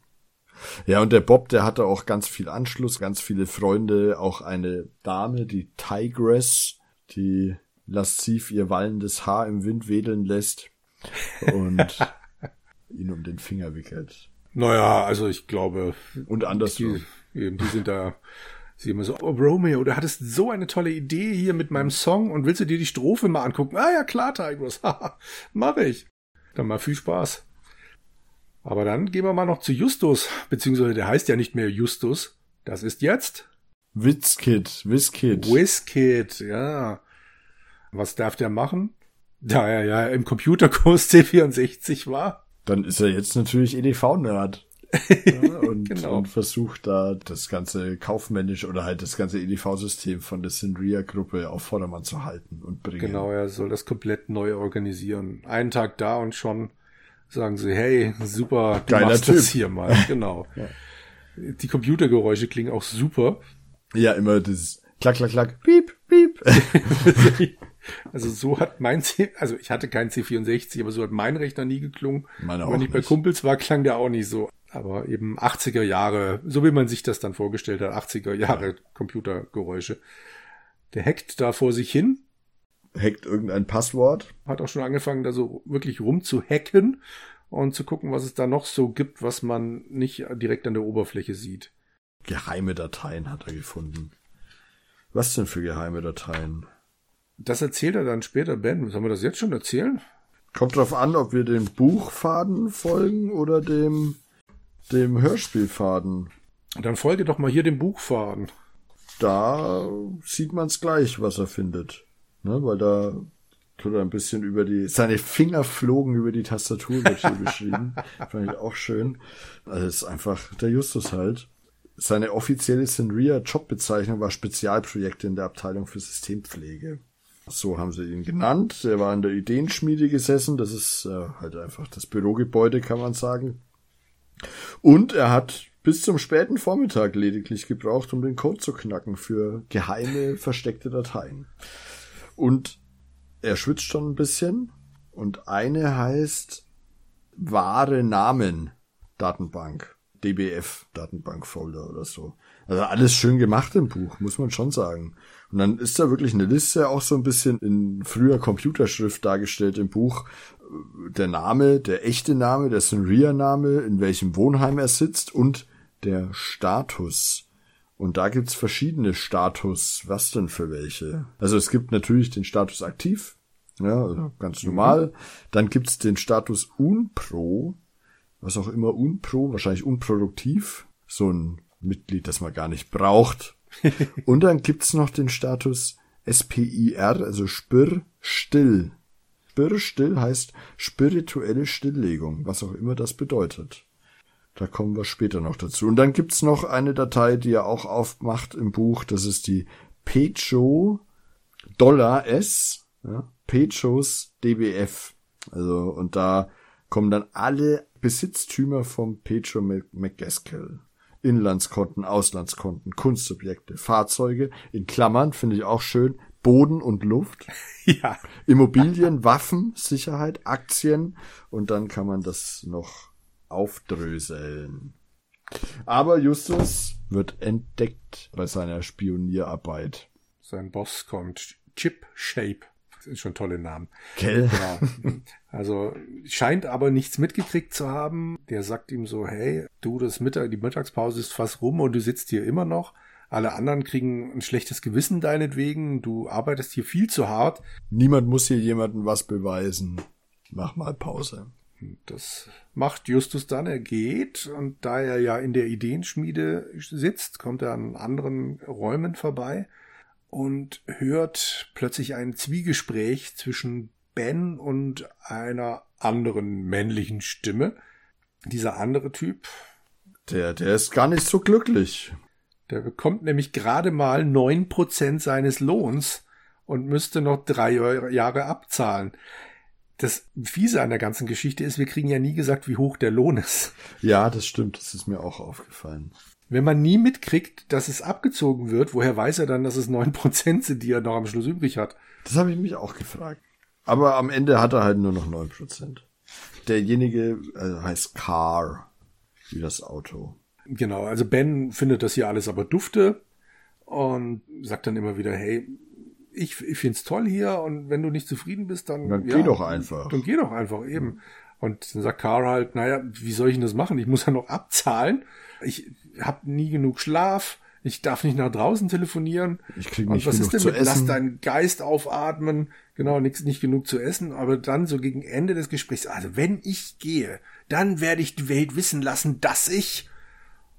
Ja, und der Bob, der hatte auch ganz viel Anschluss, ganz viele Freunde, auch eine Dame, die Tigress, die lasziv ihr wallendes Haar im Wind wedeln lässt und ihn um den Finger wickelt. Naja, also ich glaube. Und andersrum. Die, eben, die sind da. Sie immer so, oh Romeo, du hattest so eine tolle Idee hier mit meinem Song und willst du dir die Strophe mal angucken? Ah ja, klar, Tigers. Mach ich. Dann mal viel Spaß. Aber dann gehen wir mal noch zu Justus, beziehungsweise der heißt ja nicht mehr Justus. Das ist jetzt Witzkid, Wizkid. Wizkid, ja. Was darf der machen? Da er ja im Computerkurs C64 war. Dann ist er jetzt natürlich EDV-Nerd. ja, und, genau. und versucht da das ganze kaufmännisch oder halt das ganze EDV-System von der Synria-Gruppe auf Vordermann zu halten und bringen. Genau, er soll das komplett neu organisieren. Einen Tag da und schon sagen sie, hey, super, du Geiler machst typ. das hier mal. Genau. ja. Die Computergeräusche klingen auch super. Ja, immer das Klack, klack, klack, piep, piep. Also so hat mein C, also ich hatte keinen C64, aber so hat mein Rechner nie geklungen. Meine Wenn ich bei Kumpels war, klang der auch nicht so. Aber eben 80er Jahre, so wie man sich das dann vorgestellt hat, 80er Jahre Computergeräusche. Der hackt da vor sich hin. Hackt irgendein Passwort. Hat auch schon angefangen, da so wirklich rum zu hacken und zu gucken, was es da noch so gibt, was man nicht direkt an der Oberfläche sieht. Geheime Dateien hat er gefunden. Was denn für geheime Dateien? Das erzählt er dann später, Ben. Sollen wir das jetzt schon erzählen? Kommt drauf an, ob wir dem Buchfaden folgen oder dem, dem Hörspielfaden. Dann folge doch mal hier dem Buchfaden. Da sieht man's gleich, was er findet. Ne, weil da tut er ein bisschen über die, seine Finger flogen über die Tastatur, wird hier beschrieben. Fand ich auch schön. Also es ist einfach der Justus halt. Seine offizielle Senria-Jobbezeichnung war Spezialprojekte in der Abteilung für Systempflege. So haben sie ihn genannt. Er war in der Ideenschmiede gesessen. Das ist äh, halt einfach das Bürogebäude, kann man sagen. Und er hat bis zum späten Vormittag lediglich gebraucht, um den Code zu knacken für geheime, versteckte Dateien. Und er schwitzt schon ein bisschen. Und eine heißt wahre Namen Datenbank. DBF Datenbankfolder oder so. Also alles schön gemacht im Buch, muss man schon sagen. Und dann ist da wirklich eine Liste auch so ein bisschen in früher Computerschrift dargestellt im Buch. Der Name, der echte Name, der Senria-Name, in welchem Wohnheim er sitzt und der Status. Und da gibt's verschiedene Status. Was denn für welche? Also es gibt natürlich den Status aktiv, ja, also ganz normal. Mhm. Dann gibt's den Status Unpro, was auch immer Unpro, wahrscheinlich unproduktiv. So ein Mitglied, das man gar nicht braucht. Und dann gibt's noch den Status SPIR, also Spür still. Spür still heißt spirituelle Stilllegung, was auch immer das bedeutet. Da kommen wir später noch dazu. Und dann gibt's noch eine Datei, die er auch aufmacht im Buch. Das ist die Pecho Dollar S, ja, Pechos DBF. Also, und da kommen dann alle Besitztümer vom Pecho McGaskill. Inlandskonten, Auslandskonten, Kunstobjekte, Fahrzeuge, in Klammern, finde ich auch schön, Boden und Luft, ja. Immobilien, Waffen, Sicherheit, Aktien und dann kann man das noch aufdröseln. Aber Justus wird entdeckt bei seiner Spionierarbeit. Sein Boss kommt. Chip Shape. Das sind schon tolle Namen. Gell? Genau. Also scheint aber nichts mitgekriegt zu haben. Der sagt ihm so, hey, du, das Mittag, die Mittagspause ist fast rum und du sitzt hier immer noch. Alle anderen kriegen ein schlechtes Gewissen deinetwegen. Du arbeitest hier viel zu hart. Niemand muss hier jemandem was beweisen. Mach mal Pause. Das macht Justus dann. Er geht und da er ja in der Ideenschmiede sitzt, kommt er an anderen Räumen vorbei und hört plötzlich ein Zwiegespräch zwischen Ben und einer anderen männlichen Stimme. Dieser andere Typ. Der, der ist gar nicht so glücklich. Der bekommt nämlich gerade mal neun Prozent seines Lohns und müsste noch drei Jahre abzahlen. Das Fiese an der ganzen Geschichte ist, wir kriegen ja nie gesagt, wie hoch der Lohn ist. Ja, das stimmt. Das ist mir auch aufgefallen. Wenn man nie mitkriegt, dass es abgezogen wird, woher weiß er dann, dass es neun Prozent sind, die er noch am Schluss übrig hat? Das habe ich mich auch gefragt. Aber am Ende hat er halt nur noch neun Prozent. Derjenige also heißt Car, wie das Auto. Genau, also Ben findet das hier alles aber dufte und sagt dann immer wieder, hey, ich, ich find's toll hier und wenn du nicht zufrieden bist, dann, dann ja, geh doch einfach. Dann geh doch einfach eben. Und dann sagt Carl halt, naja, wie soll ich denn das machen? Ich muss ja noch abzahlen. Ich habe nie genug Schlaf. Ich darf nicht nach draußen telefonieren. Ich krieg nicht und was genug ist denn mit, lass deinen Geist aufatmen. Genau, nix, nicht genug zu essen. Aber dann so gegen Ende des Gesprächs, also wenn ich gehe, dann werde ich die Welt wissen lassen, dass ich.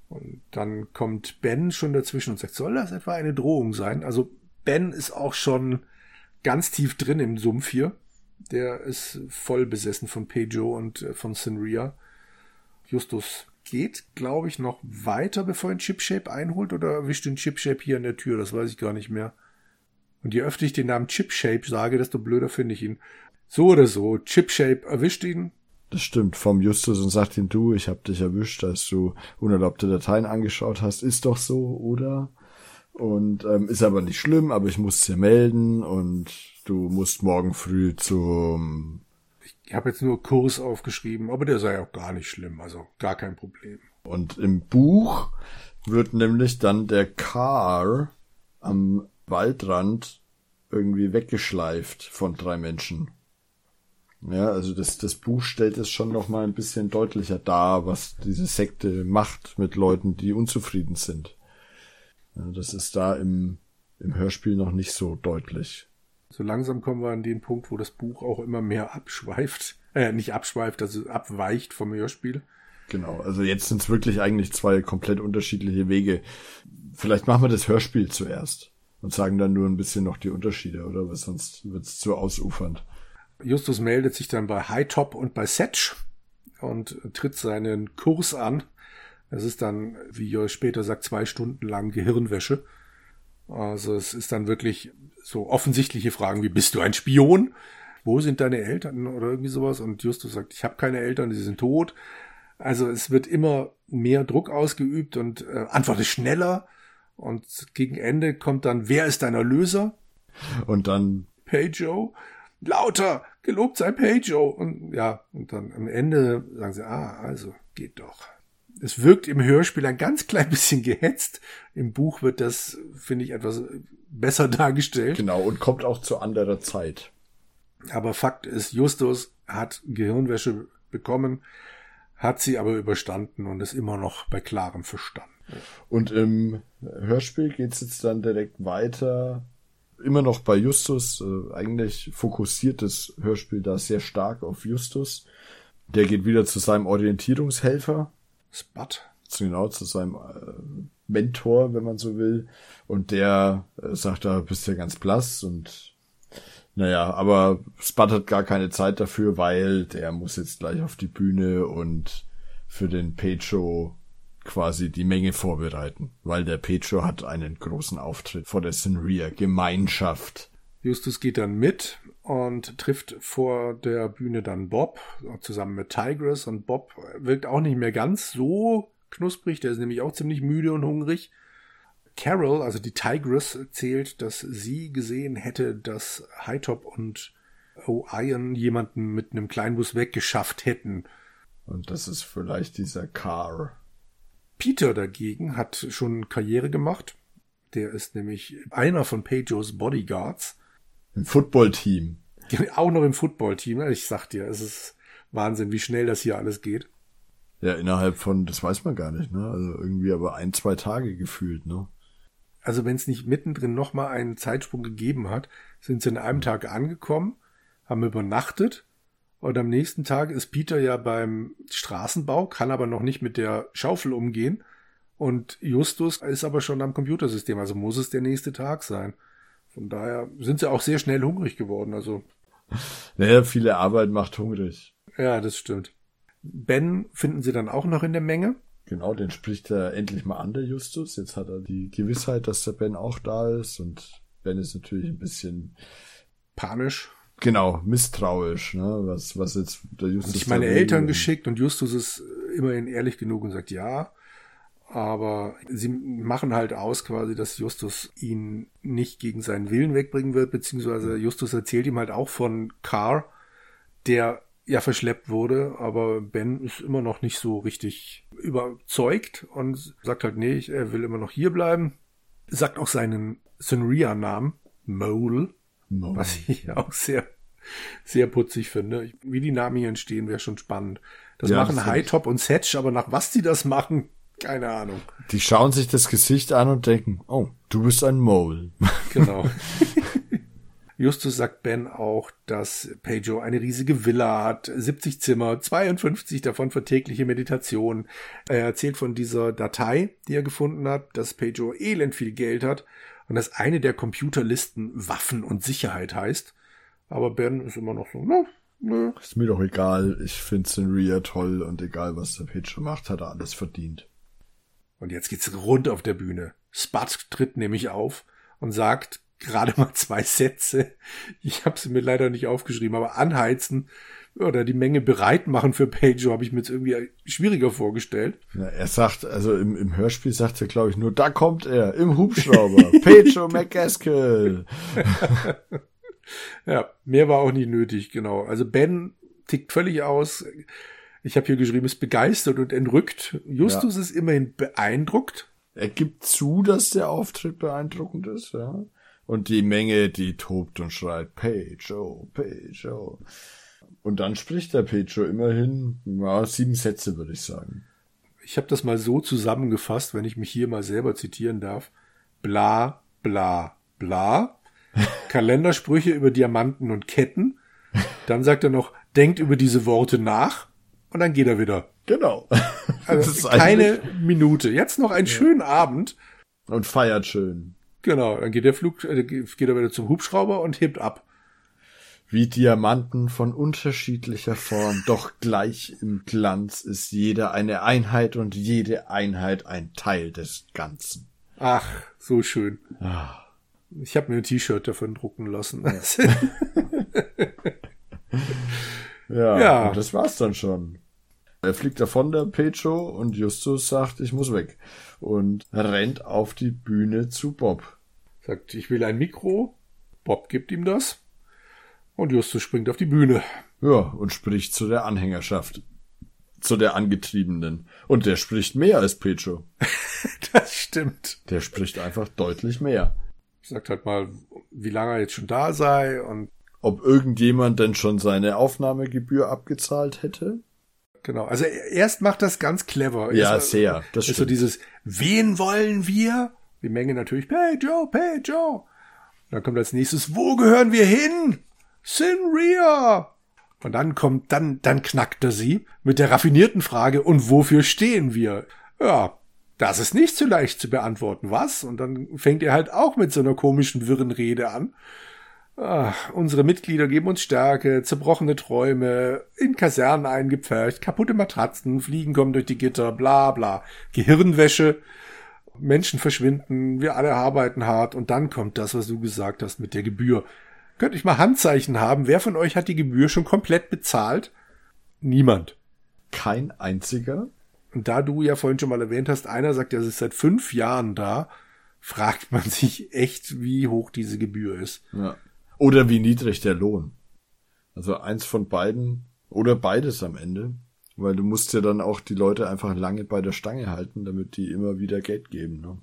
Und dann kommt Ben schon dazwischen und sagt, soll das etwa eine Drohung sein? Also Ben ist auch schon ganz tief drin im Sumpf hier. Der ist voll besessen von Pejo und äh, von Sinria. Justus geht, glaube ich, noch weiter, bevor ihn Chipshape einholt oder erwischt den Chipshape hier an der Tür, das weiß ich gar nicht mehr. Und je öfter ich den Namen Chipshape sage, desto blöder finde ich ihn. So oder so, Chipshape erwischt ihn. Das stimmt, vom Justus und sagt ihm, du, ich hab dich erwischt, als du unerlaubte Dateien angeschaut hast. Ist doch so, oder? Und ähm, ist aber nicht schlimm, aber ich muss dir melden und du musst morgen früh zum ich habe jetzt nur Kurs aufgeschrieben, aber der sei auch gar nicht schlimm, also gar kein Problem. Und im Buch wird nämlich dann der Car am Waldrand irgendwie weggeschleift von drei Menschen. Ja, also das, das Buch stellt es schon noch mal ein bisschen deutlicher dar, was diese Sekte macht mit Leuten, die unzufrieden sind. Ja, das ist da im, im Hörspiel noch nicht so deutlich so langsam kommen wir an den Punkt, wo das Buch auch immer mehr abschweift. Äh, nicht abschweift, also abweicht vom Hörspiel. Genau, also jetzt sind es wirklich eigentlich zwei komplett unterschiedliche Wege. Vielleicht machen wir das Hörspiel zuerst und sagen dann nur ein bisschen noch die Unterschiede, oder? Weil sonst wird es zu ausufernd. Justus meldet sich dann bei High Top und bei Setch und tritt seinen Kurs an. Das ist dann, wie Joel später sagt, zwei Stunden lang Gehirnwäsche. Also es ist dann wirklich so offensichtliche Fragen wie, bist du ein Spion? Wo sind deine Eltern oder irgendwie sowas? Und Justus sagt, ich habe keine Eltern, sie sind tot. Also es wird immer mehr Druck ausgeübt und äh, antworte schneller. Und gegen Ende kommt dann, wer ist dein Erlöser? Und dann Pejo. Lauter, gelobt sei Pejo. Und ja, und dann am Ende sagen sie, ah, also geht doch. Es wirkt im Hörspiel ein ganz klein bisschen gehetzt. Im Buch wird das, finde ich, etwas besser dargestellt. Genau, und kommt auch zu anderer Zeit. Aber Fakt ist, Justus hat Gehirnwäsche bekommen, hat sie aber überstanden und ist immer noch bei klarem Verstand. Und im Hörspiel geht's jetzt dann direkt weiter. Immer noch bei Justus. Äh, eigentlich fokussiert das Hörspiel da sehr stark auf Justus. Der geht wieder zu seinem Orientierungshelfer. Spot. Genau, zu seinem äh, Mentor, wenn man so will. Und der äh, sagt, da bist du ja ganz blass und naja, aber Spud hat gar keine Zeit dafür, weil der muss jetzt gleich auf die Bühne und für den Pecho quasi die Menge vorbereiten, weil der Pecho hat einen großen Auftritt vor der Sinria Gemeinschaft. Justus geht dann mit und trifft vor der Bühne dann Bob zusammen mit Tigress und Bob wirkt auch nicht mehr ganz so knusprig, der ist nämlich auch ziemlich müde und hungrig. Carol, also die Tigress, erzählt, dass sie gesehen hätte, dass Hightop und O'Iron jemanden mit einem Kleinbus weggeschafft hätten. Und das ist vielleicht dieser Car. Peter dagegen hat schon Karriere gemacht. Der ist nämlich einer von Pejos Bodyguards. Im Footballteam. Auch noch im Footballteam. Ich sag dir, es ist Wahnsinn, wie schnell das hier alles geht. Ja, innerhalb von, das weiß man gar nicht, ne? Also irgendwie aber ein, zwei Tage gefühlt, ne? Also wenn es nicht mittendrin nochmal einen Zeitsprung gegeben hat, sind sie an einem Tag angekommen, haben übernachtet und am nächsten Tag ist Peter ja beim Straßenbau, kann aber noch nicht mit der Schaufel umgehen und Justus ist aber schon am Computersystem, also muss es der nächste Tag sein. Von daher sind sie auch sehr schnell hungrig geworden, also. Naja, viele Arbeit macht hungrig. Ja, das stimmt. Ben finden sie dann auch noch in der Menge. Genau, den spricht er endlich mal an, der Justus. Jetzt hat er die Gewissheit, dass der Ben auch da ist und Ben ist natürlich ein bisschen panisch. Genau, misstrauisch, ne? Was, was jetzt der Justus. Ich meine Eltern geschickt und Justus ist immerhin ehrlich genug und sagt ja. Aber sie machen halt aus quasi, dass Justus ihn nicht gegen seinen Willen wegbringen wird, beziehungsweise Justus erzählt ihm halt auch von Carr, der ja verschleppt wurde, aber Ben ist immer noch nicht so richtig überzeugt und sagt halt, nee, er will immer noch hier bleiben. Sagt auch seinen Senria-Namen, Mole, Mole, was ich auch sehr, sehr putzig finde. Wie die Namen hier entstehen, wäre schon spannend. Das ja, machen High Top und Setch, aber nach was die das machen, keine Ahnung. Die schauen sich das Gesicht an und denken, oh, du bist ein Mole. Genau. Justus sagt Ben auch, dass Pedro eine riesige Villa hat, 70 Zimmer, 52 davon für tägliche Meditation. Er erzählt von dieser Datei, die er gefunden hat, dass Pedro elend viel Geld hat und dass eine der Computerlisten Waffen und Sicherheit heißt. Aber Ben ist immer noch so, ne, nö. Ist mir doch egal. Ich finde Sinria toll und egal, was der Pitcher macht, hat er alles verdient. Und jetzt geht's rund auf der Bühne. Spud tritt nämlich auf und sagt gerade mal zwei Sätze. Ich habe sie mir leider nicht aufgeschrieben, aber anheizen oder die Menge bereit machen für Pedro habe ich mir jetzt irgendwie schwieriger vorgestellt. Ja, er sagt, also im, im Hörspiel sagt er, glaube ich, nur, da kommt er, im Hubschrauber, Pedro McGaskill. ja, mehr war auch nicht nötig, genau. Also Ben tickt völlig aus. Ich habe hier geschrieben, ist begeistert und entrückt. Justus ja. ist immerhin beeindruckt. Er gibt zu, dass der Auftritt beeindruckend ist, ja. Und die Menge, die tobt und schreit, Pedro, Pedro. Und dann spricht der Pedro immerhin ja, sieben Sätze, würde ich sagen. Ich habe das mal so zusammengefasst, wenn ich mich hier mal selber zitieren darf. Bla, bla, bla. Kalendersprüche über Diamanten und Ketten. Dann sagt er noch, denkt über diese Worte nach. Und dann geht er wieder. Genau. Also keine Minute. Jetzt noch einen ja. schönen Abend. Und feiert schön. Genau. Dann geht der Flug, äh, geht er wieder zum Hubschrauber und hebt ab wie Diamanten von unterschiedlicher Form, doch gleich im Glanz ist jeder eine Einheit und jede Einheit ein Teil des Ganzen. Ach, so schön. Ah. Ich habe mir ein T-Shirt davon drucken lassen. Ja, ja. das war's dann schon. Er fliegt davon, der Pedro, und Justus sagt, ich muss weg. Und rennt auf die Bühne zu Bob. Sagt, ich will ein Mikro. Bob gibt ihm das. Und Justus springt auf die Bühne. Ja, und spricht zu der Anhängerschaft. Zu der Angetriebenen. Und der spricht mehr als Pedro. das stimmt. Der spricht einfach deutlich mehr. Sagt halt mal, wie lange er jetzt schon da sei und ob irgendjemand denn schon seine Aufnahmegebühr abgezahlt hätte. Genau, also erst macht das ganz clever. Ja, ist, sehr. Das ist so dieses, wen wollen wir? Die Menge natürlich, Pedro, Pedro. Dann kommt als nächstes, wo gehören wir hin? Sinria! Und dann kommt, dann, dann knackte sie mit der raffinierten Frage, und wofür stehen wir? Ja, das ist nicht so leicht zu beantworten, was? Und dann fängt er halt auch mit so einer komischen, wirren Rede an. Ach, unsere Mitglieder geben uns Stärke, zerbrochene Träume, in Kasernen eingepfercht, kaputte Matratzen, Fliegen kommen durch die Gitter, bla bla, Gehirnwäsche, Menschen verschwinden, wir alle arbeiten hart und dann kommt das, was du gesagt hast mit der Gebühr. Könnte ich mal Handzeichen haben? Wer von euch hat die Gebühr schon komplett bezahlt? Niemand. Kein einziger? Und da du ja vorhin schon mal erwähnt hast, einer sagt, er ist seit fünf Jahren da, fragt man sich echt, wie hoch diese Gebühr ist. Ja. Oder wie niedrig der Lohn. Also eins von beiden oder beides am Ende. Weil du musst ja dann auch die Leute einfach lange bei der Stange halten, damit die immer wieder Geld geben. Ne?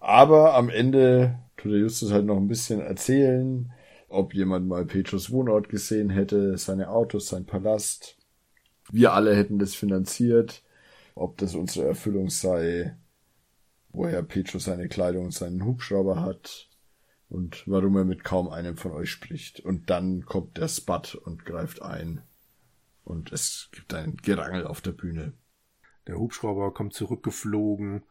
Aber am Ende tut der Justus halt noch ein bisschen erzählen, ob jemand mal Petros Wohnort gesehen hätte, seine Autos, sein Palast. Wir alle hätten das finanziert, ob das unsere Erfüllung sei, woher Petro seine Kleidung und seinen Hubschrauber hat und warum er mit kaum einem von euch spricht. Und dann kommt der Spud und greift ein. Und es gibt ein Gerangel auf der Bühne. Der Hubschrauber kommt zurückgeflogen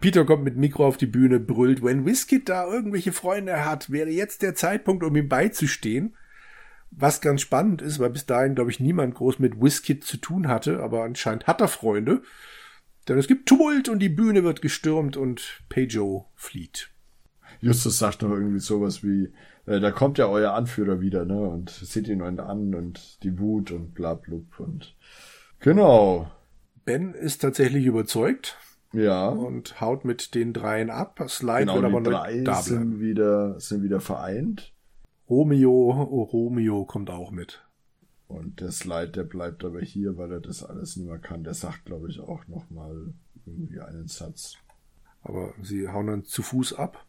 Peter kommt mit Mikro auf die Bühne, brüllt, wenn Whiskit da irgendwelche Freunde hat, wäre jetzt der Zeitpunkt, um ihm beizustehen. Was ganz spannend ist, weil bis dahin, glaube ich, niemand groß mit Whiskit zu tun hatte, aber anscheinend hat er Freunde. Denn es gibt Tumult und die Bühne wird gestürmt und Pejo flieht. Justus sagt noch irgendwie sowas wie, äh, da kommt ja euer Anführer wieder, ne, und seht ihn an und die Wut und bla, blub und genau. Ben ist tatsächlich überzeugt. Ja. Und haut mit den dreien ab. Slide genau, wird aber die drei da sind wieder, sind wieder vereint. Romeo, oh, Romeo kommt auch mit. Und der Slide, der bleibt aber hier, weil er das alles nicht mehr kann. Der sagt, glaube ich, auch nochmal irgendwie einen Satz. Aber sie hauen dann zu Fuß ab.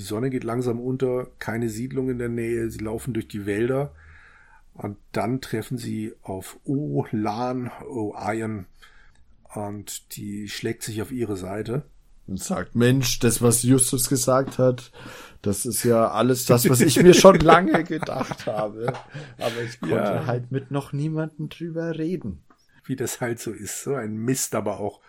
Die Sonne geht langsam unter, keine Siedlung in der Nähe, sie laufen durch die Wälder und dann treffen sie auf O Lan O Iron und die schlägt sich auf ihre Seite. Und sagt, Mensch, das, was Justus gesagt hat, das ist ja alles das, was ich mir schon lange gedacht habe. Aber ich konnte ja. halt mit noch niemandem drüber reden. Wie das halt so ist. So ein Mist aber auch.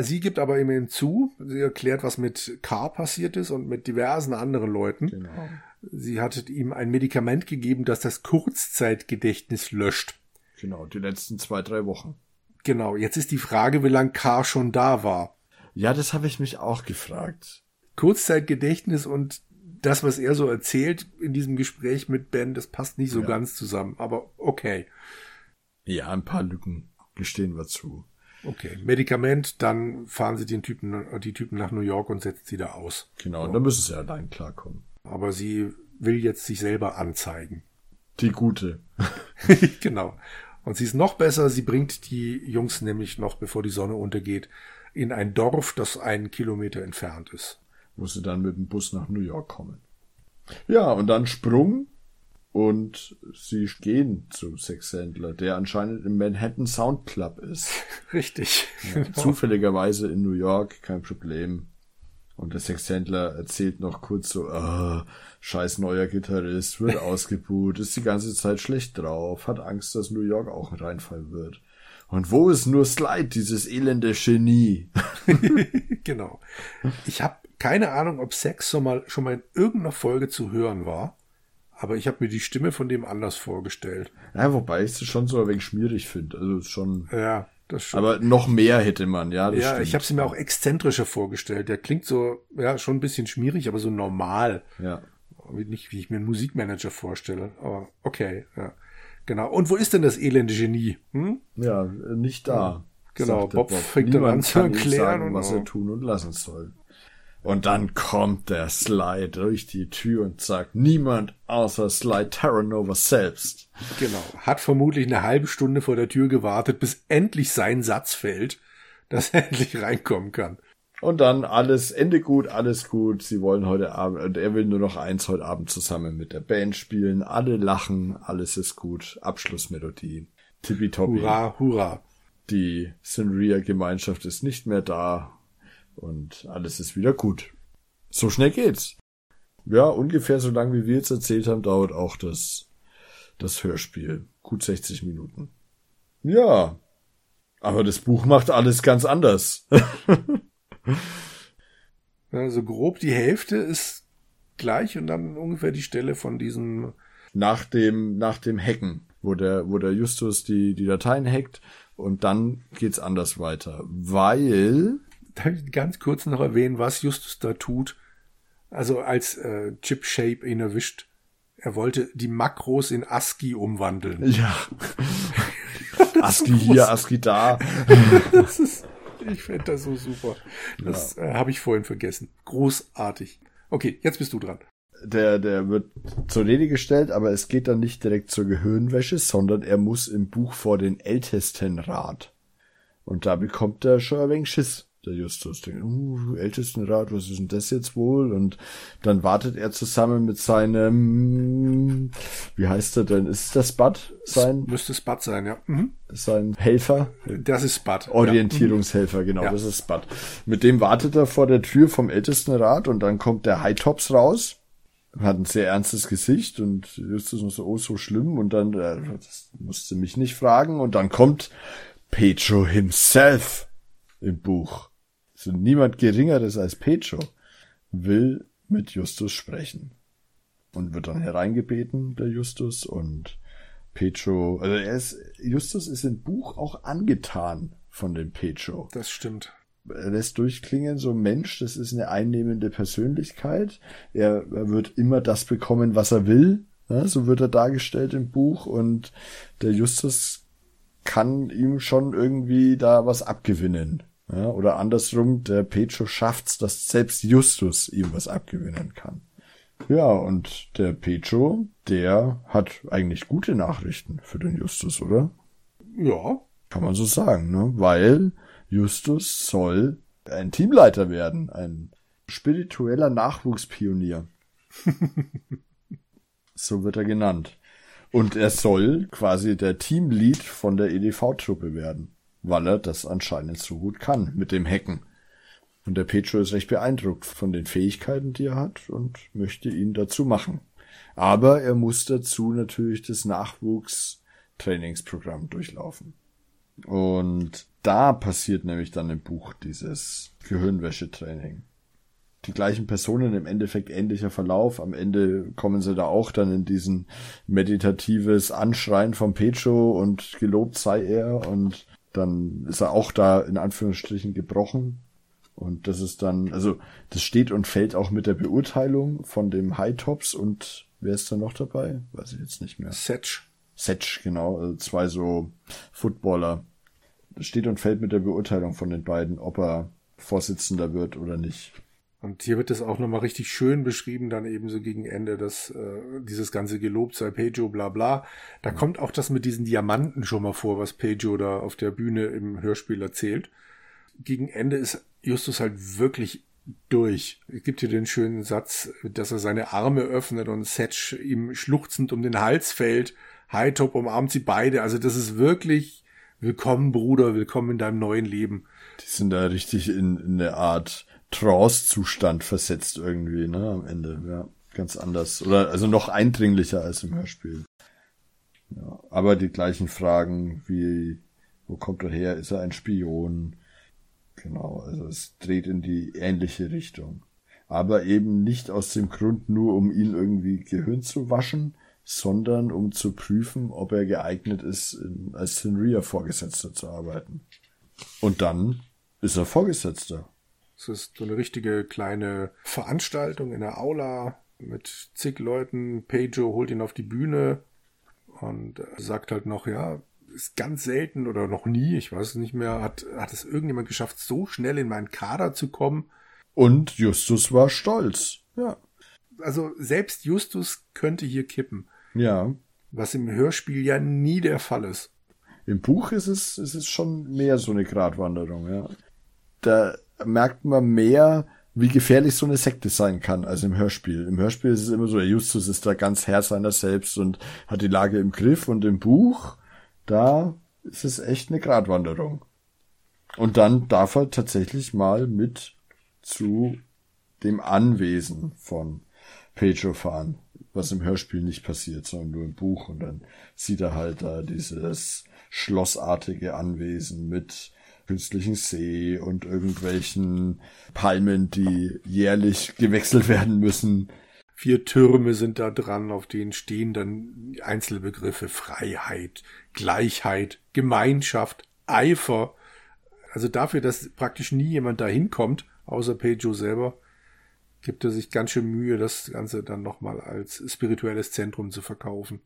Sie gibt aber immerhin zu, sie erklärt, was mit Carr passiert ist und mit diversen anderen Leuten. Genau. Sie hatte ihm ein Medikament gegeben, das das Kurzzeitgedächtnis löscht. Genau, die letzten zwei, drei Wochen. Genau, jetzt ist die Frage, wie lange Carr schon da war. Ja, das habe ich mich auch gefragt. Kurzzeitgedächtnis und das, was er so erzählt in diesem Gespräch mit Ben, das passt nicht so Ja. ganz zusammen. Aber okay. Ja, ein paar Lücken gestehen wir zu. Okay. Medikament, dann fahren sie den Typen, die Typen nach New York und setzen sie da aus. Genau, und dann müssen sie allein klarkommen. Aber sie will jetzt sich selber anzeigen. Die gute. genau. Und sie ist noch besser, sie bringt die Jungs nämlich noch, bevor die Sonne untergeht, in ein Dorf, das einen Kilometer entfernt ist. Wo sie dann mit dem Bus nach New York kommen. Ja, und dann Sprung und sie gehen zu Sexhändler, der anscheinend im Manhattan Sound Club ist. Richtig. Zufälligerweise in New York, kein Problem. Und der Sexhändler erzählt noch kurz so, ah, scheiß neuer Gitarrist, wird ausgebuht, ist die ganze Zeit schlecht drauf, hat Angst, dass New York auch ein Reinfall wird. Und wo ist nur Slide, dieses elende Genie? genau. Ich habe keine Ahnung, ob Sex schon mal, schon mal in irgendeiner Folge zu hören war, aber ich habe mir die Stimme von dem anders vorgestellt. Ja, wobei ich es schon so ein wenig schmierig finde. Also ist schon. Ja, das schon. Aber noch mehr hätte man, ja. Ja, stimmt. ich habe sie mir auch exzentrischer vorgestellt. Der klingt so, ja, schon ein bisschen schmierig, aber so normal. Ja. Wie- Nicht, wie ich mir einen Musikmanager vorstelle. Aber okay, ja. Genau. Und wo ist denn das elende Genie? Hm? Ja, nicht da. Genau, der Bob fängt dann an zu erklären sagen, was er tun und lassen soll. Und dann kommt der Slide durch die Tür und sagt, niemand außer Slide Terranova selbst. Genau. Hat vermutlich eine halbe Stunde vor der Tür gewartet, bis endlich sein Satz fällt, dass er endlich reinkommen kann. Und dann alles, Ende gut, alles gut. Sie wollen heute Abend, und er will nur noch eins heute Abend zusammen mit der Band spielen. Alle lachen, alles ist gut. Abschlussmelodie. Tippitoppi. Hurra, hurra. Die Sinria-Gemeinschaft ist nicht mehr da und alles ist wieder gut. So schnell geht's. Ja, ungefähr so lang wie wir jetzt erzählt haben, dauert auch das, das Hörspiel. Gut 60 Minuten. Ja. Aber das Buch macht alles ganz anders. Also grob die Hälfte ist gleich und dann ungefähr die Stelle von diesem nach dem, nach dem Hacken, wo der, wo der Justus die, die Dateien hackt und dann geht's anders weiter. Weil, Darf ich ganz kurz noch erwähnen, was Justus da tut? Also als äh, Chip Shape ihn erwischt, er wollte die Makros in ASCII umwandeln. ja. ASCII hier, ASCII da. Das ist, ich fände das so super. Das äh, habe ich vorhin vergessen. Großartig. Okay, jetzt bist du dran. Der, der wird zur Rede gestellt, aber es geht dann nicht direkt zur Gehirnwäsche, sondern er muss im Buch vor den Ältestenrat. Und da bekommt er schon ein wenig Schiss, der Justus. Denkt, uh, Ältestenrat, was ist denn das jetzt wohl? Und dann wartet er zusammen mit seinem, wie heißt er denn? Ist das Bud? Sein, Müsste Spud sein, ja. Mhm. sein Helfer? Das ist Spud. Orientierungshelfer, genau, Ja. das ist Spud. Mit dem wartet er vor der Tür vom Ältestenrat und dann kommt der High Tops raus. Hat ein sehr ernstes Gesicht und Justus noch so, oh, so schlimm. Und dann, äh, das musste mich nicht fragen. Und dann kommt Pedro himself im Buch. Niemand Geringeres als Pedro will mit Justus sprechen. Und wird dann hereingebeten, der Justus. Und Pedro, also er ist, Justus ist im Buch auch angetan von dem Pedro. Das stimmt. Er lässt durchklingen, so ein Mensch, das ist eine einnehmende Persönlichkeit. Er, er wird immer das bekommen, was er will. Ja, so wird er dargestellt im Buch. Und der Justus kann ihm schon irgendwie da was abgewinnen. Ja, oder andersrum, der Pedro schafft's, dass selbst Justus ihm was abgewinnen kann. Ja, und der Pedro, der hat eigentlich gute Nachrichten für den Justus, oder? Ja, Kann man so sagen, ne? Weil Justus soll ein Teamleiter werden, ein spiritueller Nachwuchspionier. so wird er genannt. Und er soll quasi der Teamlead von der EDV-Truppe werden, weil er das anscheinend so gut kann mit dem Hacken. Und der Petro ist recht beeindruckt von den Fähigkeiten, die er hat und möchte ihn dazu machen. Aber er muss dazu natürlich das Nachwuchstrainingsprogramm durchlaufen. Und da passiert nämlich dann im Buch dieses Gehirnwäschetraining. Die gleichen Personen im Endeffekt ähnlicher Verlauf. Am Ende kommen sie da auch dann in diesen meditatives Anschreien von Pecho und gelobt sei er und dann ist er auch da in Anführungsstrichen gebrochen. Und das ist dann, also das steht und fällt auch mit der Beurteilung von dem High Tops und wer ist da noch dabei? Weiß ich jetzt nicht mehr. Setch. Setch, genau, also zwei so Footballer. Das steht und fällt mit der Beurteilung von den beiden, ob er Vorsitzender wird oder nicht. Und hier wird es auch nochmal richtig schön beschrieben, dann eben so gegen Ende, dass äh, dieses ganze gelobt sei Pejo, bla bla. Da mhm. kommt auch das mit diesen Diamanten schon mal vor, was Pejo da auf der Bühne im Hörspiel erzählt. Gegen Ende ist Justus halt wirklich durch. Es gibt hier den schönen Satz, dass er seine Arme öffnet und Setch ihm schluchzend um den Hals fällt. Hightop umarmt sie beide. Also das ist wirklich willkommen, Bruder, willkommen in deinem neuen Leben. Die sind da richtig in, in eine Art Trance-Zustand versetzt irgendwie, ne, am Ende, ja. Ganz anders. Oder also noch eindringlicher als im Hörspiel. Ja, aber die gleichen Fragen wie, wo kommt er her? Ist er ein Spion? Genau, also es dreht in die ähnliche Richtung. Aber eben nicht aus dem Grund nur, um ihn irgendwie Gehirn zu waschen, sondern um zu prüfen, ob er geeignet ist, als Sinria-Vorgesetzter zu arbeiten. Und dann ist er Vorgesetzter. Es ist so eine richtige kleine Veranstaltung in der Aula mit zig Leuten. Pedro holt ihn auf die Bühne und sagt halt noch, ja, ist ganz selten oder noch nie, ich weiß es nicht mehr, hat, hat es irgendjemand geschafft, so schnell in meinen Kader zu kommen. Und Justus war stolz. Ja. Also selbst Justus könnte hier kippen. Ja. Was im Hörspiel ja nie der Fall ist. Im Buch ist es, ist es schon mehr so eine Gratwanderung, ja. Da merkt man mehr, wie gefährlich so eine Sekte sein kann, als im Hörspiel. Im Hörspiel ist es immer so, Justus ist da ganz Herr seiner selbst und hat die Lage im Griff und im Buch, da ist es echt eine Gratwanderung. Und dann darf er tatsächlich mal mit zu dem Anwesen von Pedro fahren, was im Hörspiel nicht passiert, sondern nur im Buch und dann sieht er halt da dieses schlossartige Anwesen mit künstlichen See und irgendwelchen Palmen, die jährlich gewechselt werden müssen. Vier Türme sind da dran, auf denen stehen dann Einzelbegriffe Freiheit, Gleichheit, Gemeinschaft, Eifer. Also dafür, dass praktisch nie jemand da hinkommt, außer Pedro selber, gibt er sich ganz schön Mühe, das Ganze dann nochmal als spirituelles Zentrum zu verkaufen.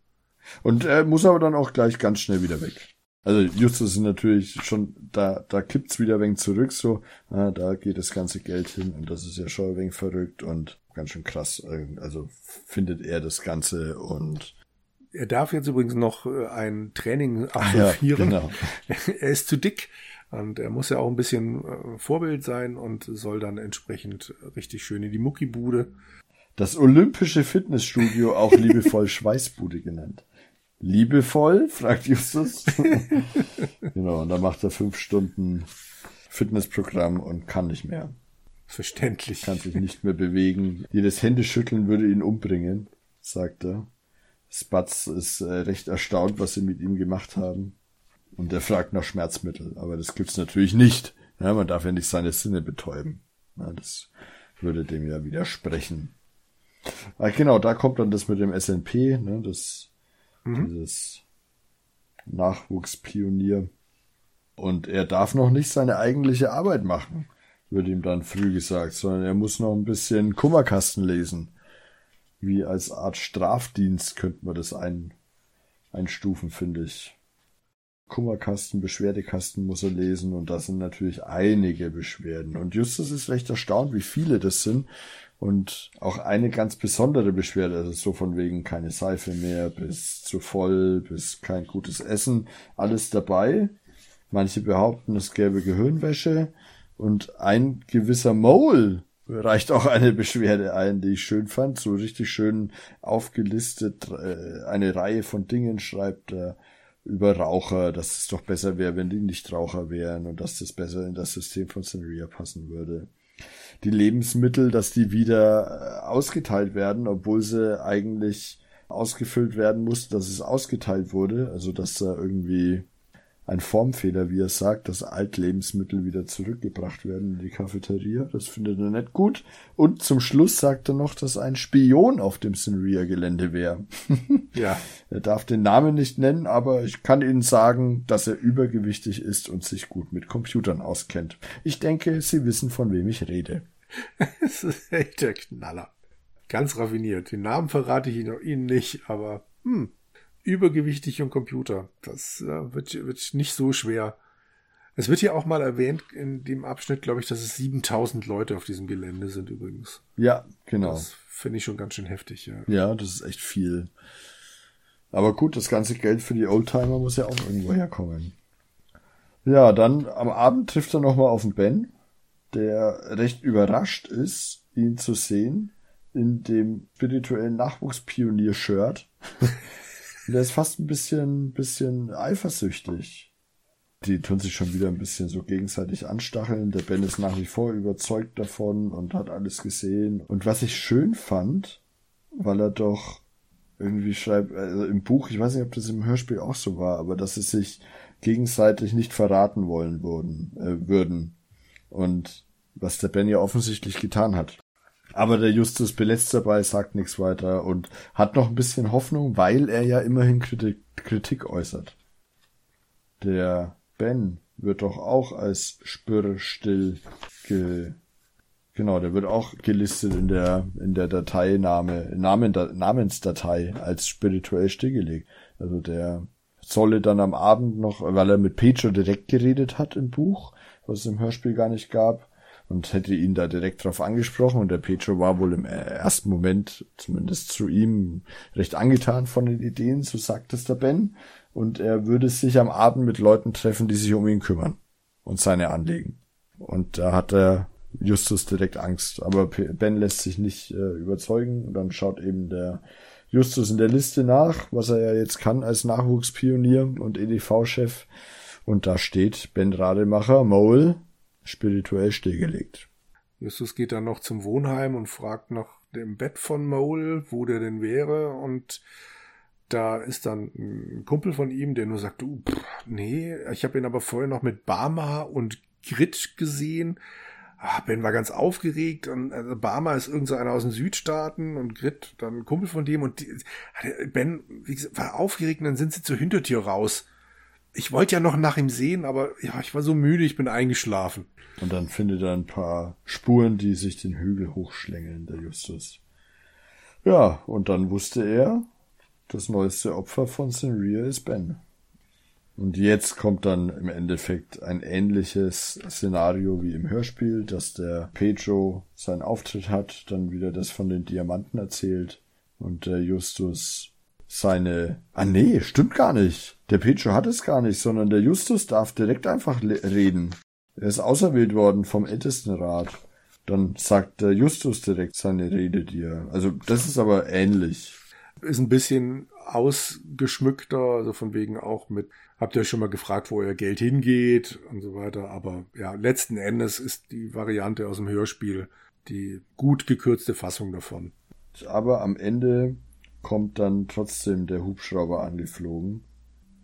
Und er muss aber dann auch gleich ganz schnell wieder weg. Also Justus ist natürlich schon, da, da kippt's wieder ein wenig zurück, so, ah, da geht das ganze Geld hin und das ist ja schon ein wenig verrückt und ganz schön krass. Also findet er das Ganze und er darf jetzt übrigens noch äh, ein Training absolvieren. Ja, genau. er ist zu dick und er muss ja auch ein bisschen äh, Vorbild sein und soll dann entsprechend richtig schön in die Muckibude. Das Olympische Fitnessstudio, auch liebevoll Schweißbude genannt. Liebevoll? fragt Justus. genau, und dann macht er fünf Stunden Fitnessprogramm und kann nicht mehr. Verständlich. Kann sich nicht mehr bewegen. Jedes Händeschütteln würde ihn umbringen, sagt er. Spatz ist äh, recht erstaunt, was sie mit ihm gemacht haben. Und er fragt nach Schmerzmittel, aber das gibt's natürlich nicht. Ja, man darf ja nicht seine Sinne betäuben. Ja, das würde dem ja widersprechen. Ah, genau, da kommt dann das mit dem SNP, ne, das Mhm. Dieses Nachwuchspionier. Und er darf noch nicht seine eigentliche Arbeit machen, wird ihm dann früh gesagt, sondern er muss noch ein bisschen Kummerkasten lesen. Wie als Art Strafdienst könnte man das ein, einstufen, finde ich. Kummerkasten, Beschwerdekasten muss er lesen und da sind natürlich einige Beschwerden. Und Justus ist recht erstaunt, wie viele das sind und auch eine ganz besondere Beschwerde, also so von wegen keine Seife mehr, bis zu voll, bis kein gutes Essen, alles dabei. Manche behaupten, es gäbe Gehirnwäsche und ein gewisser Mole reicht auch eine Beschwerde ein, die ich schön fand, so richtig schön aufgelistet, äh, eine Reihe von Dingen schreibt er über Raucher, dass es doch besser wäre, wenn die nicht Raucher wären und dass das besser in das System von Scenaria passen würde die Lebensmittel, dass die wieder äh, ausgeteilt werden, obwohl sie eigentlich ausgefüllt werden mussten, dass es ausgeteilt wurde. Also dass da irgendwie ein Formfehler, wie er sagt, dass Altlebensmittel wieder zurückgebracht werden in die Cafeteria. Das findet er nicht gut. Und zum Schluss sagt er noch, dass ein Spion auf dem Sinria-Gelände wäre. ja. Er darf den Namen nicht nennen, aber ich kann Ihnen sagen, dass er übergewichtig ist und sich gut mit Computern auskennt. Ich denke, Sie wissen, von wem ich rede. das ist echt der Knaller. Ganz raffiniert. Den Namen verrate ich Ihnen nicht, aber hm, übergewichtig und Computer. Das äh, wird, wird nicht so schwer. Es wird ja auch mal erwähnt in dem Abschnitt, glaube ich, dass es 7000 Leute auf diesem Gelände sind übrigens. Ja, genau. Das finde ich schon ganz schön heftig, ja. Ja, das ist echt viel. Aber gut, das ganze Geld für die Oldtimer muss ja auch irgendwo herkommen. Ja, dann am Abend trifft er nochmal auf den Ben, der recht überrascht ist, ihn zu sehen in dem spirituellen Nachwuchspionier-Shirt. der ist fast ein bisschen, bisschen eifersüchtig. Die tun sich schon wieder ein bisschen so gegenseitig anstacheln. Der Ben ist nach wie vor überzeugt davon und hat alles gesehen. Und was ich schön fand, weil er doch irgendwie schreibt, also im Buch, ich weiß nicht, ob das im Hörspiel auch so war, aber dass sie sich gegenseitig nicht verraten wollen würden, äh, würden. Und was der Ben ja offensichtlich getan hat. Aber der Justus belässt dabei, sagt nichts weiter und hat noch ein bisschen Hoffnung, weil er ja immerhin Kritik, Kritik äußert. Der Ben wird doch auch als spürstill ge Genau, der wird auch gelistet in der in der Dateiname Namen, Namensdatei als spirituell stillgelegt. Also der solle dann am Abend noch, weil er mit Pedro direkt geredet hat im Buch, was es im Hörspiel gar nicht gab, und hätte ihn da direkt drauf angesprochen und der Petro war wohl im ersten Moment, zumindest zu ihm, recht angetan von den Ideen, so sagt es der Ben. Und er würde sich am Abend mit Leuten treffen, die sich um ihn kümmern und seine Anliegen. Und da hat er Justus direkt Angst. Aber Ben lässt sich nicht äh, überzeugen und dann schaut eben der Justus in der Liste nach, was er ja jetzt kann als Nachwuchspionier und EDV-Chef. Und da steht Ben Rademacher, Mole, spirituell stillgelegt. Justus geht dann noch zum Wohnheim und fragt nach dem Bett von Mole, wo der denn wäre und da ist dann ein Kumpel von ihm, der nur sagt, du, pff, nee, ich habe ihn aber vorher noch mit Barma und Grit gesehen. Ah, ben war ganz aufgeregt und also Barma ist irgendeiner aus den Südstaaten und Grit dann ein Kumpel von dem und die, Ben wie gesagt, war aufgeregt und dann sind sie zur Hintertür raus ich wollte ja noch nach ihm sehen, aber ja, ich war so müde, ich bin eingeschlafen. Und dann findet er ein paar Spuren, die sich den Hügel hochschlängeln, der Justus. Ja, und dann wusste er, das neueste Opfer von Senria ist Ben. Und jetzt kommt dann im Endeffekt ein ähnliches Szenario wie im Hörspiel, dass der Pedro seinen Auftritt hat, dann wieder das von den Diamanten erzählt und der Justus seine. Ah nee, stimmt gar nicht. Der Pedro hat es gar nicht, sondern der Justus darf direkt einfach reden. Er ist auserwählt worden vom Ältestenrat. Dann sagt der Justus direkt seine Rede dir. Also das ist aber ähnlich. Ist ein bisschen ausgeschmückter, also von wegen auch mit, habt ihr euch schon mal gefragt, wo euer Geld hingeht und so weiter. Aber ja, letzten Endes ist die Variante aus dem Hörspiel die gut gekürzte Fassung davon. Aber am Ende kommt dann trotzdem der Hubschrauber angeflogen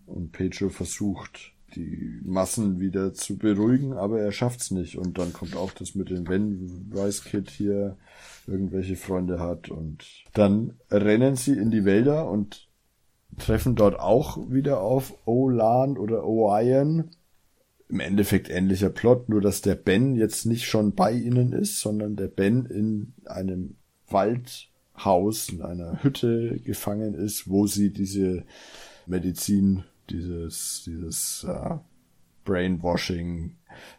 und Pedro versucht, die Massen wieder zu beruhigen, aber er schafft's nicht. Und dann kommt auch das mit dem Wenn Rice Kid hier irgendwelche Freunde hat und dann rennen sie in die Wälder und treffen dort auch wieder auf Olan oder Oian. Im Endeffekt ähnlicher Plot, nur dass der Ben jetzt nicht schon bei ihnen ist, sondern der Ben in einem Wald Haus, in einer Hütte gefangen ist, wo sie diese Medizin, dieses, dieses uh, Brainwashing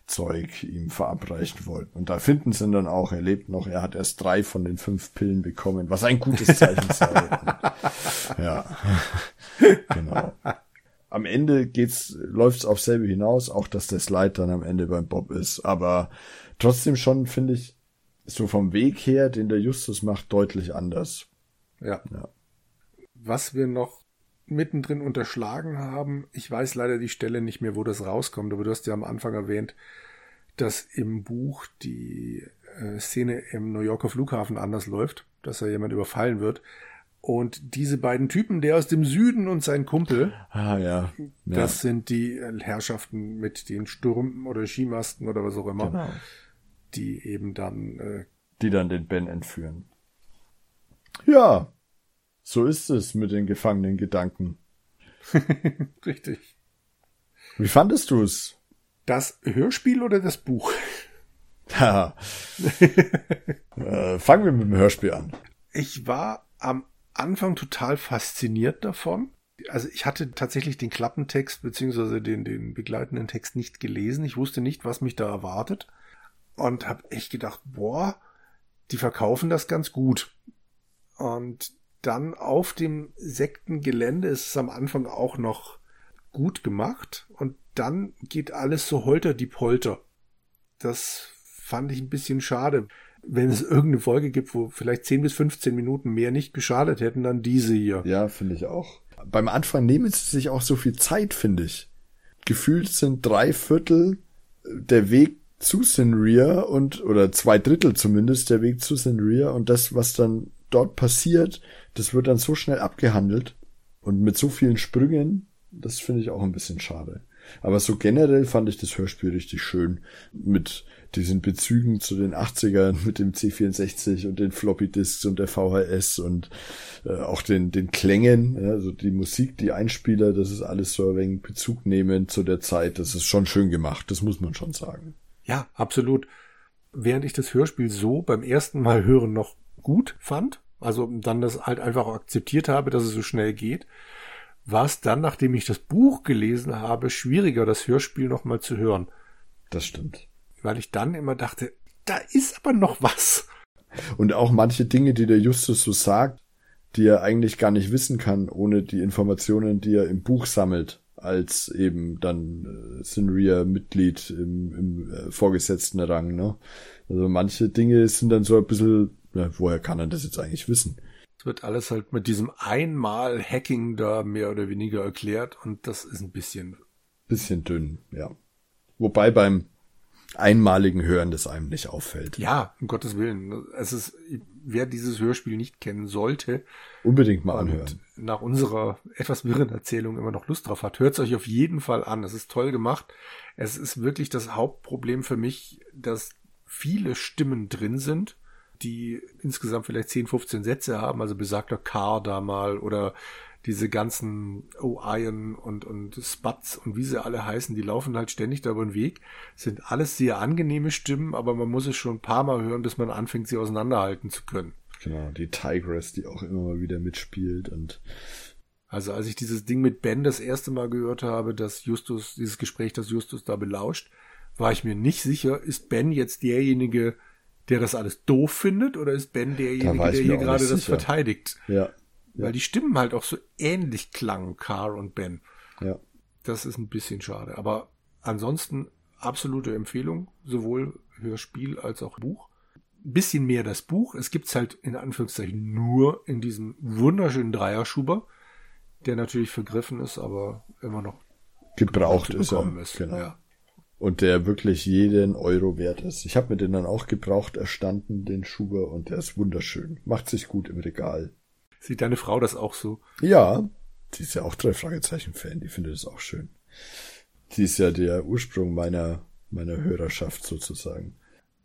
Zeug ihm verabreichen wollten. Und da finden sie ihn dann auch, er lebt noch, er hat erst drei von den fünf Pillen bekommen, was ein gutes Zeichen sei. ja, genau. Am Ende geht's, läuft's auf selbe hinaus, auch dass der Slide dann am Ende beim Bob ist. Aber trotzdem schon, finde ich, so vom Weg her, den der Justus macht, deutlich anders. Ja. ja. Was wir noch mittendrin unterschlagen haben, ich weiß leider die Stelle nicht mehr, wo das rauskommt, aber du hast ja am Anfang erwähnt, dass im Buch die äh, Szene im New Yorker Flughafen anders läuft, dass da jemand überfallen wird. Und diese beiden Typen, der aus dem Süden und sein Kumpel, Ah, ja. ja. das sind die Herrschaften mit den Sturm- oder Skimasken oder was auch immer, Genau. die eben dann, äh, die dann den Ben entführen. Ja, so ist es mit den gefangenen Gedanken. richtig. Wie fandest du es? Das Hörspiel oder das Buch? Haha. äh, fangen wir mit dem Hörspiel an. Ich war am Anfang total fasziniert davon. Also ich hatte tatsächlich den Klappentext beziehungsweise den, den begleitenden Text nicht gelesen. Ich wusste nicht, was mich da erwartet. Und habe echt gedacht, boah, die verkaufen das ganz gut. Und dann auf dem Sektengelände ist es am Anfang auch noch gut gemacht. Und dann geht alles so holter die Polter. Das fand ich ein bisschen schade. Wenn es irgendeine Folge gibt, wo vielleicht 10 bis 15 Minuten mehr nicht geschadet hätten, dann diese hier. Ja, finde ich auch. Beim Anfang nehmen sie sich auch so viel Zeit, finde ich. Gefühlt sind drei Viertel der Weg zu Sinria und, oder zwei Drittel zumindest der Weg zu Sinria und das, was dann dort passiert, das wird dann so schnell abgehandelt und mit so vielen Sprüngen, das finde ich auch ein bisschen schade. Aber so generell fand ich das Hörspiel richtig schön mit diesen Bezügen zu den 80ern mit dem C64 und den Floppy Disks und der VHS und äh, auch den, den Klängen, ja, also die Musik, die Einspieler, das ist alles so ein wenig Bezug nehmen zu der Zeit. Das ist schon schön gemacht, das muss man schon sagen. Ja, absolut. Während ich das Hörspiel so beim ersten Mal hören noch gut fand, also dann das halt einfach akzeptiert habe, dass es so schnell geht, war es dann, nachdem ich das Buch gelesen habe, schwieriger, das Hörspiel nochmal zu hören. Das stimmt. Weil ich dann immer dachte, da ist aber noch was. Und auch manche Dinge, die der Justus so sagt, die er eigentlich gar nicht wissen kann, ohne die Informationen, die er im Buch sammelt, als eben dann äh, Sinria-Mitglied im, im äh, vorgesetzten Rang. Ne? Also manche Dinge sind dann so ein bisschen, ja, woher kann er das jetzt eigentlich wissen? Es wird alles halt mit diesem einmal Hacking da mehr oder weniger erklärt und das ist ein bisschen. Bisschen dünn, ja. Wobei beim einmaligen Hören das einem nicht auffällt. Ja, um Gottes Willen. Es ist, wer dieses Hörspiel nicht kennen sollte, Unbedingt mal und anhören. nach unserer etwas wirren Erzählung immer noch Lust drauf hat, hört es euch auf jeden Fall an. Es ist toll gemacht. Es ist wirklich das Hauptproblem für mich, dass viele Stimmen drin sind, die insgesamt vielleicht 10, 15 Sätze haben, also besagter Car da mal oder diese ganzen O'Ion und, und Spatz und wie sie alle heißen, die laufen halt ständig da über den Weg. Sind alles sehr angenehme Stimmen, aber man muss es schon ein paar Mal hören, bis man anfängt, sie auseinanderhalten zu können. Genau, die Tigress, die auch immer mal wieder mitspielt und Also als ich dieses Ding mit Ben das erste Mal gehört habe, dass Justus, dieses Gespräch, das Justus da belauscht, war ich mir nicht sicher, ist Ben jetzt derjenige, der das alles doof findet, oder ist Ben derjenige, der hier gerade das sicher. verteidigt? ja, Weil die Stimmen halt auch so ähnlich klangen, Carr und Ben. ja. Das ist ein bisschen schade. Aber ansonsten absolute Empfehlung, sowohl Hörspiel als auch Buch. Ein bisschen mehr das Buch. Es gibt's halt in Anführungszeichen nur in diesem wunderschönen Dreierschuber, der natürlich vergriffen ist, aber immer noch Gebraucht ist bekommen ist. Genau. Ja. Und der wirklich jeden Euro wert ist. Ich habe mir den dann auch gebraucht erstanden, den Schuber, und der ist wunderschön. Macht sich gut im Regal. Sieht deine Frau das auch so? Ja, die ist ja auch drei Fragezeichen-Fan, die findet es auch schön. Die ist ja der Ursprung meiner, meiner Hörerschaft sozusagen.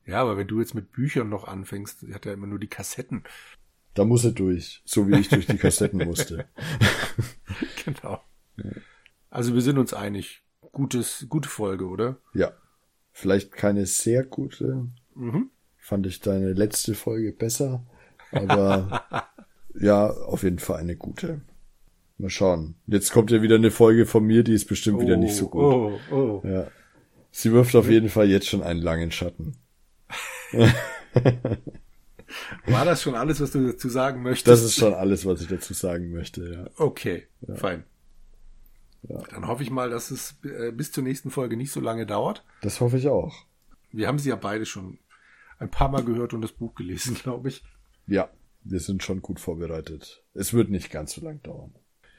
Ja, aber wenn du jetzt mit Büchern noch anfängst, hat ja immer nur die Kassetten. Da muss er durch, so wie ich durch die Kassetten musste. genau. Also wir sind uns einig. Gutes, gute Folge, oder? Ja. Vielleicht keine sehr gute. Mhm. Fand ich deine letzte Folge besser. Aber ja, auf jeden Fall eine gute. Mal schauen. Jetzt kommt ja wieder eine Folge von mir, die ist bestimmt wieder nicht so gut. Oh, oh. Ja. Sie wirft auf jeden Fall jetzt schon einen langen Schatten. War das schon alles, was du dazu sagen möchtest? Das ist schon alles, was ich dazu sagen möchte, ja. Okay, fein. Ja. Dann hoffe ich mal, dass es äh, bis zur nächsten Folge nicht so lange dauert. Das hoffe ich auch. Wir haben sie ja beide schon ein paar Mal gehört und das Buch gelesen, glaube ich. Ja, wir sind schon gut vorbereitet. Es wird nicht ganz so lang dauern.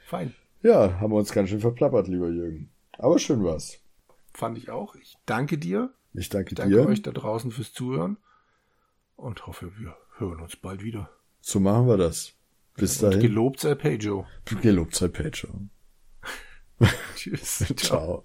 Fein. Ja, haben wir uns ganz schön verplappert, lieber Jürgen. Aber schön war's. Fand ich auch. Ich danke dir. Ich danke, Danke dir. euch da draußen fürs Zuhören und hoffe, wir hören uns bald wieder. So machen wir das. Bis dahin. Gelobt sei Pedro. Gelobt sei Pedro. Tschüss. Ciao.